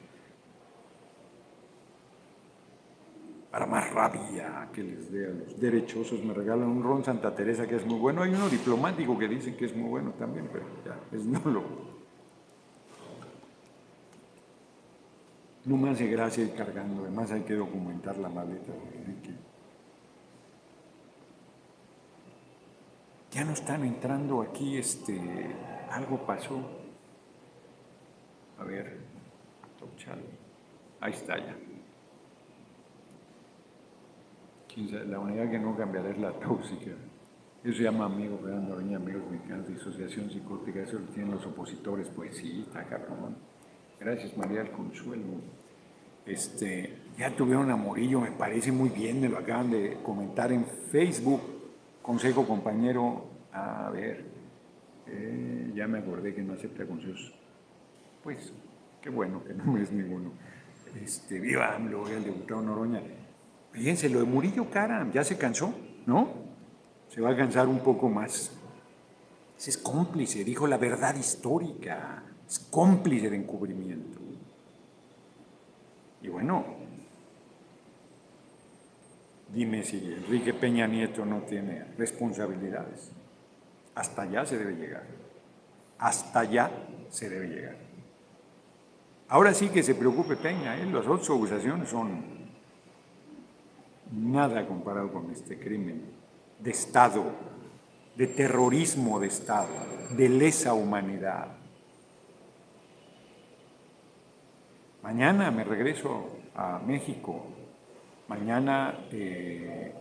para más rabia que les dé a los derechosos. Me regalan un ron Santa Teresa que es muy bueno. Hay uno diplomático que dice que es muy bueno también, pero ya, es nulo. No me hace gracia ir cargando, además hay que documentar la maleta. Ya no están entrando aquí, este, algo pasó. A ver, ahí está ya. La unidad que no cambiará es la tóxica. Eso se llama amigo, Fernando Doña, amigos mexicanos, disociación psicótica, eso lo tienen los opositores, pues sí, está cabrón. Gracias, María del Consuelo. Este, ya tuvieron a Morillo, me parece muy bien, me lo acaban de comentar en Facebook. Consejo compañero, a ver, eh, ya me acordé que no acepta consejos. Pues, qué bueno que no es ninguno. Este, viva AMLO, el diputado Noroña. Fíjense, lo de Murillo Cara ya se cansó, ¿no? Se va a cansar un poco más. Ese es cómplice, dijo la verdad histórica, es cómplice de encubrimiento. Y bueno, dime si Enrique Peña Nieto no tiene responsabilidades. Hasta allá se debe llegar. Hasta allá se debe llegar. Ahora sí que se preocupe Peña, ¿eh? las otras acusaciones son nada comparado con este crimen de Estado, de terrorismo de Estado, de lesa humanidad. Mañana me regreso a México. Mañana, eh,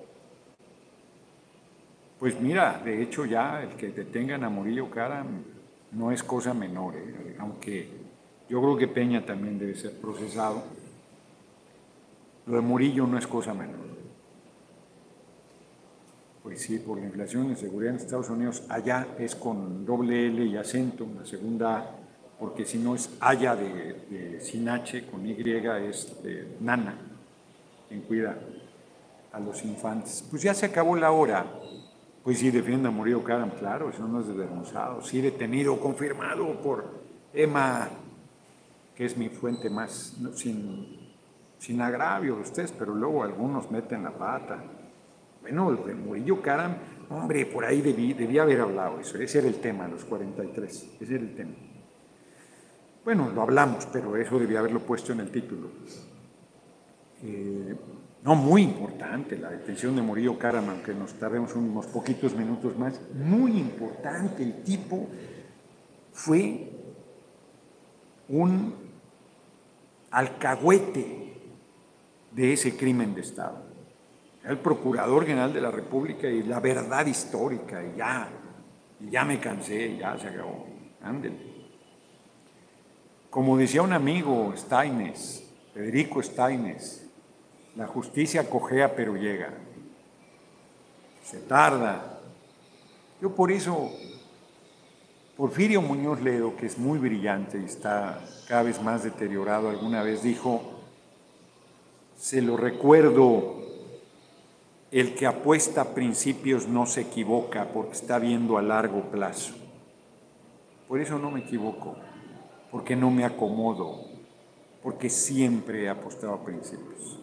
pues mira, de hecho ya el que detengan a Murillo Cara no es cosa menor, eh, aunque yo creo que Peña también debe ser procesado. Lo de Murillo no es cosa menor. Pues sí, por la inflación y seguridad en Estados Unidos, allá es con doble L y acento, la segunda A, porque si no es haya de, sin H, con Y es de nana, quien cuida a los infantes. Pues ya se acabó la hora. Pues sí, defienda a Murillo Karam, claro, eso no es desvergonzado. Sí, detenido, confirmado por Emma, que es mi fuente más, sin, sin agravio de ustedes, pero luego algunos meten la pata. Bueno, el de Murillo Karam, hombre, por ahí debí, debía haber hablado eso. Ese era el tema, los 43. Ese era el tema. Bueno, lo hablamos, pero eso debía haberlo puesto en el título. Eh, no, muy importante la detención de Murillo Karam, aunque nos tardemos unos poquitos minutos más. Muy importante, el tipo fue un alcahuete de ese crimen de Estado el procurador general de la República y la verdad histórica, y ya, y ya me cansé, ya se acabó. Ándele. Como decía un amigo, Steines, Federico Steines, la justicia cojea pero llega. Se tarda. Yo por eso, Porfirio Muñoz Ledo, que es muy brillante y está cada vez más deteriorado, alguna vez dijo, se lo recuerdo el que apuesta a principios no se equivoca porque está viendo a largo plazo. Por eso no me equivoco, porque no me acomodo, porque siempre he apostado a principios.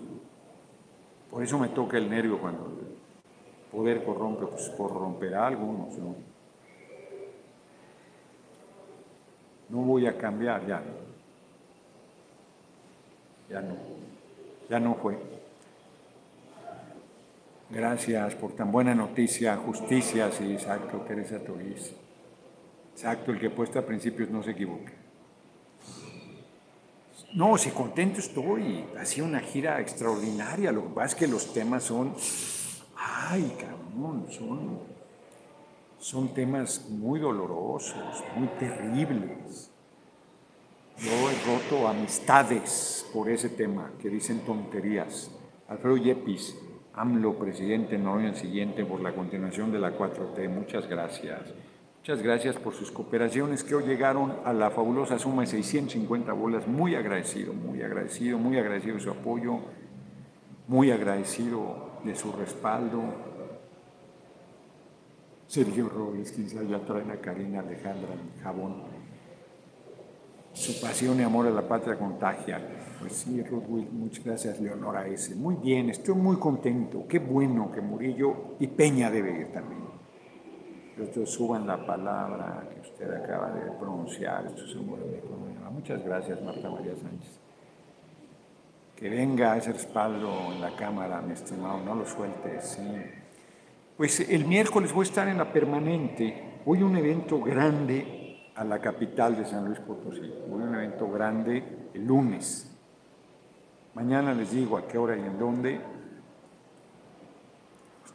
Por eso me toca el nervio cuando el poder corrompe, pues corromperá a algunos. ¿no? no voy a cambiar ya. Ya no. Ya no fue. Gracias por tan buena noticia. Justicia, sí, exacto, Teresa Torís. Exacto, el que puesta a principios no se equivoque. No, sí, contento estoy. Ha sido una gira extraordinaria. Lo que pasa es que los temas son. Ay, cabrón, son. Son temas muy dolorosos, muy terribles. Yo he roto amistades por ese tema, que dicen tonterías. Alfredo Yepis, AMLO, presidente Noroña el siguiente por la continuación de la 4T. Muchas gracias. Muchas gracias por sus cooperaciones que hoy llegaron a la fabulosa suma de 650 bolas. Muy agradecido, muy agradecido, muy agradecido de su apoyo, muy agradecido de su respaldo. Sergio Robles, quien ya trae a Karina Alejandra Jabón. Su pasión y amor a la patria contagia. Pues sí, Ruth muchas gracias, Leonora S. Muy bien, estoy muy contento. Qué bueno que Murillo y Peña debe ir también que suban la palabra que usted acaba de pronunciar. Esto es un Muchas gracias, Marta María Sánchez. Que venga ese respaldo en la Cámara, mi estimado, no lo sueltes. Sí. Pues el miércoles voy a estar en la permanente. Voy a un evento grande a la capital de San Luis Potosí. Voy a un evento grande el lunes. Mañana les digo a qué hora y en dónde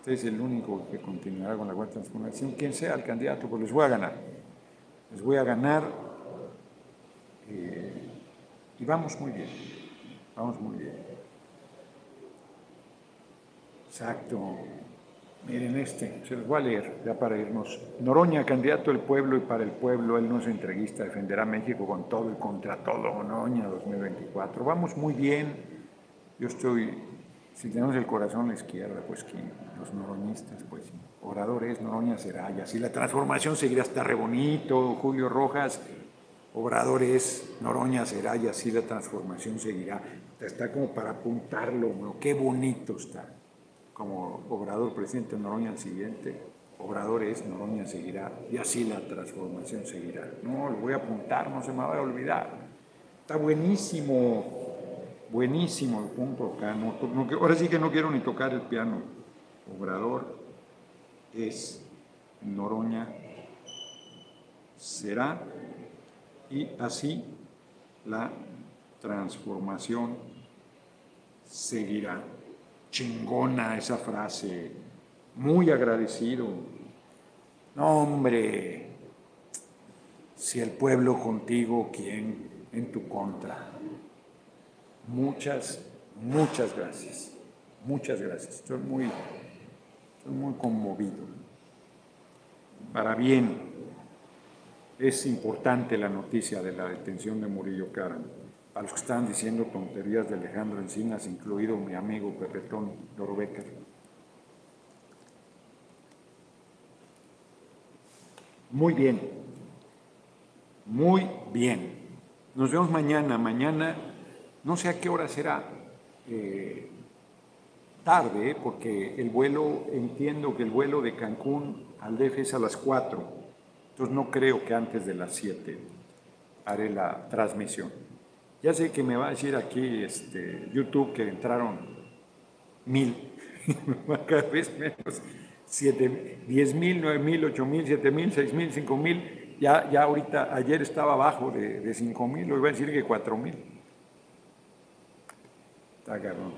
es el único que continuará con la cuarta transformación. Quien sea el candidato, pues les voy a ganar. Les voy a ganar eh, y vamos muy bien. Vamos muy bien. Exacto. Miren este, se los voy a leer ya para irnos. Noroña, candidato del pueblo y para el pueblo, él no es entreguista, defenderá México con todo y contra todo. Noroña 2024. Vamos muy bien. Yo estoy si tenemos el corazón a la izquierda, pues ¿quién? Los noroñistas, pues oradores, Noroña será, y así la transformación seguirá hasta re bonito, Julio Rojas, obradores, Noroña será, y así la transformación seguirá. Está como para apuntarlo, ¿no? qué bonito está. Como obrador presidente Noroña el siguiente, obrador es, Noroña seguirá, y así la transformación seguirá. No, lo voy a apuntar, no se me va a olvidar. Está buenísimo buenísimo el punto acá. ahora sí que no quiero ni tocar el piano. Obrador es Noroña, será y así la transformación seguirá. Chingona esa frase, muy agradecido. No, hombre, si el pueblo contigo, ¿quién en tu contra? Muchas, muchas gracias. Muchas gracias. Estoy muy, estoy muy conmovido. Para bien, es importante la noticia de la detención de Murillo Caram. A los que están diciendo tonterías de Alejandro Encinas, incluido mi amigo Pepetón Dorbecker. Muy bien, muy bien. Nos vemos mañana. Mañana no sé a qué hora será eh, tarde, porque el vuelo, entiendo que el vuelo de Cancún al DF es a las 4, entonces no creo que antes de las 7 haré la transmisión. Ya sé que me va a decir aquí este, YouTube que entraron mil, cada vez menos, siete, diez mil, nueve mil, ocho mil, siete mil, seis mil, cinco mil. Ya, ya ahorita, ayer estaba abajo de, de cinco mil, hoy va a decir que cuatro mil. Está cabrón.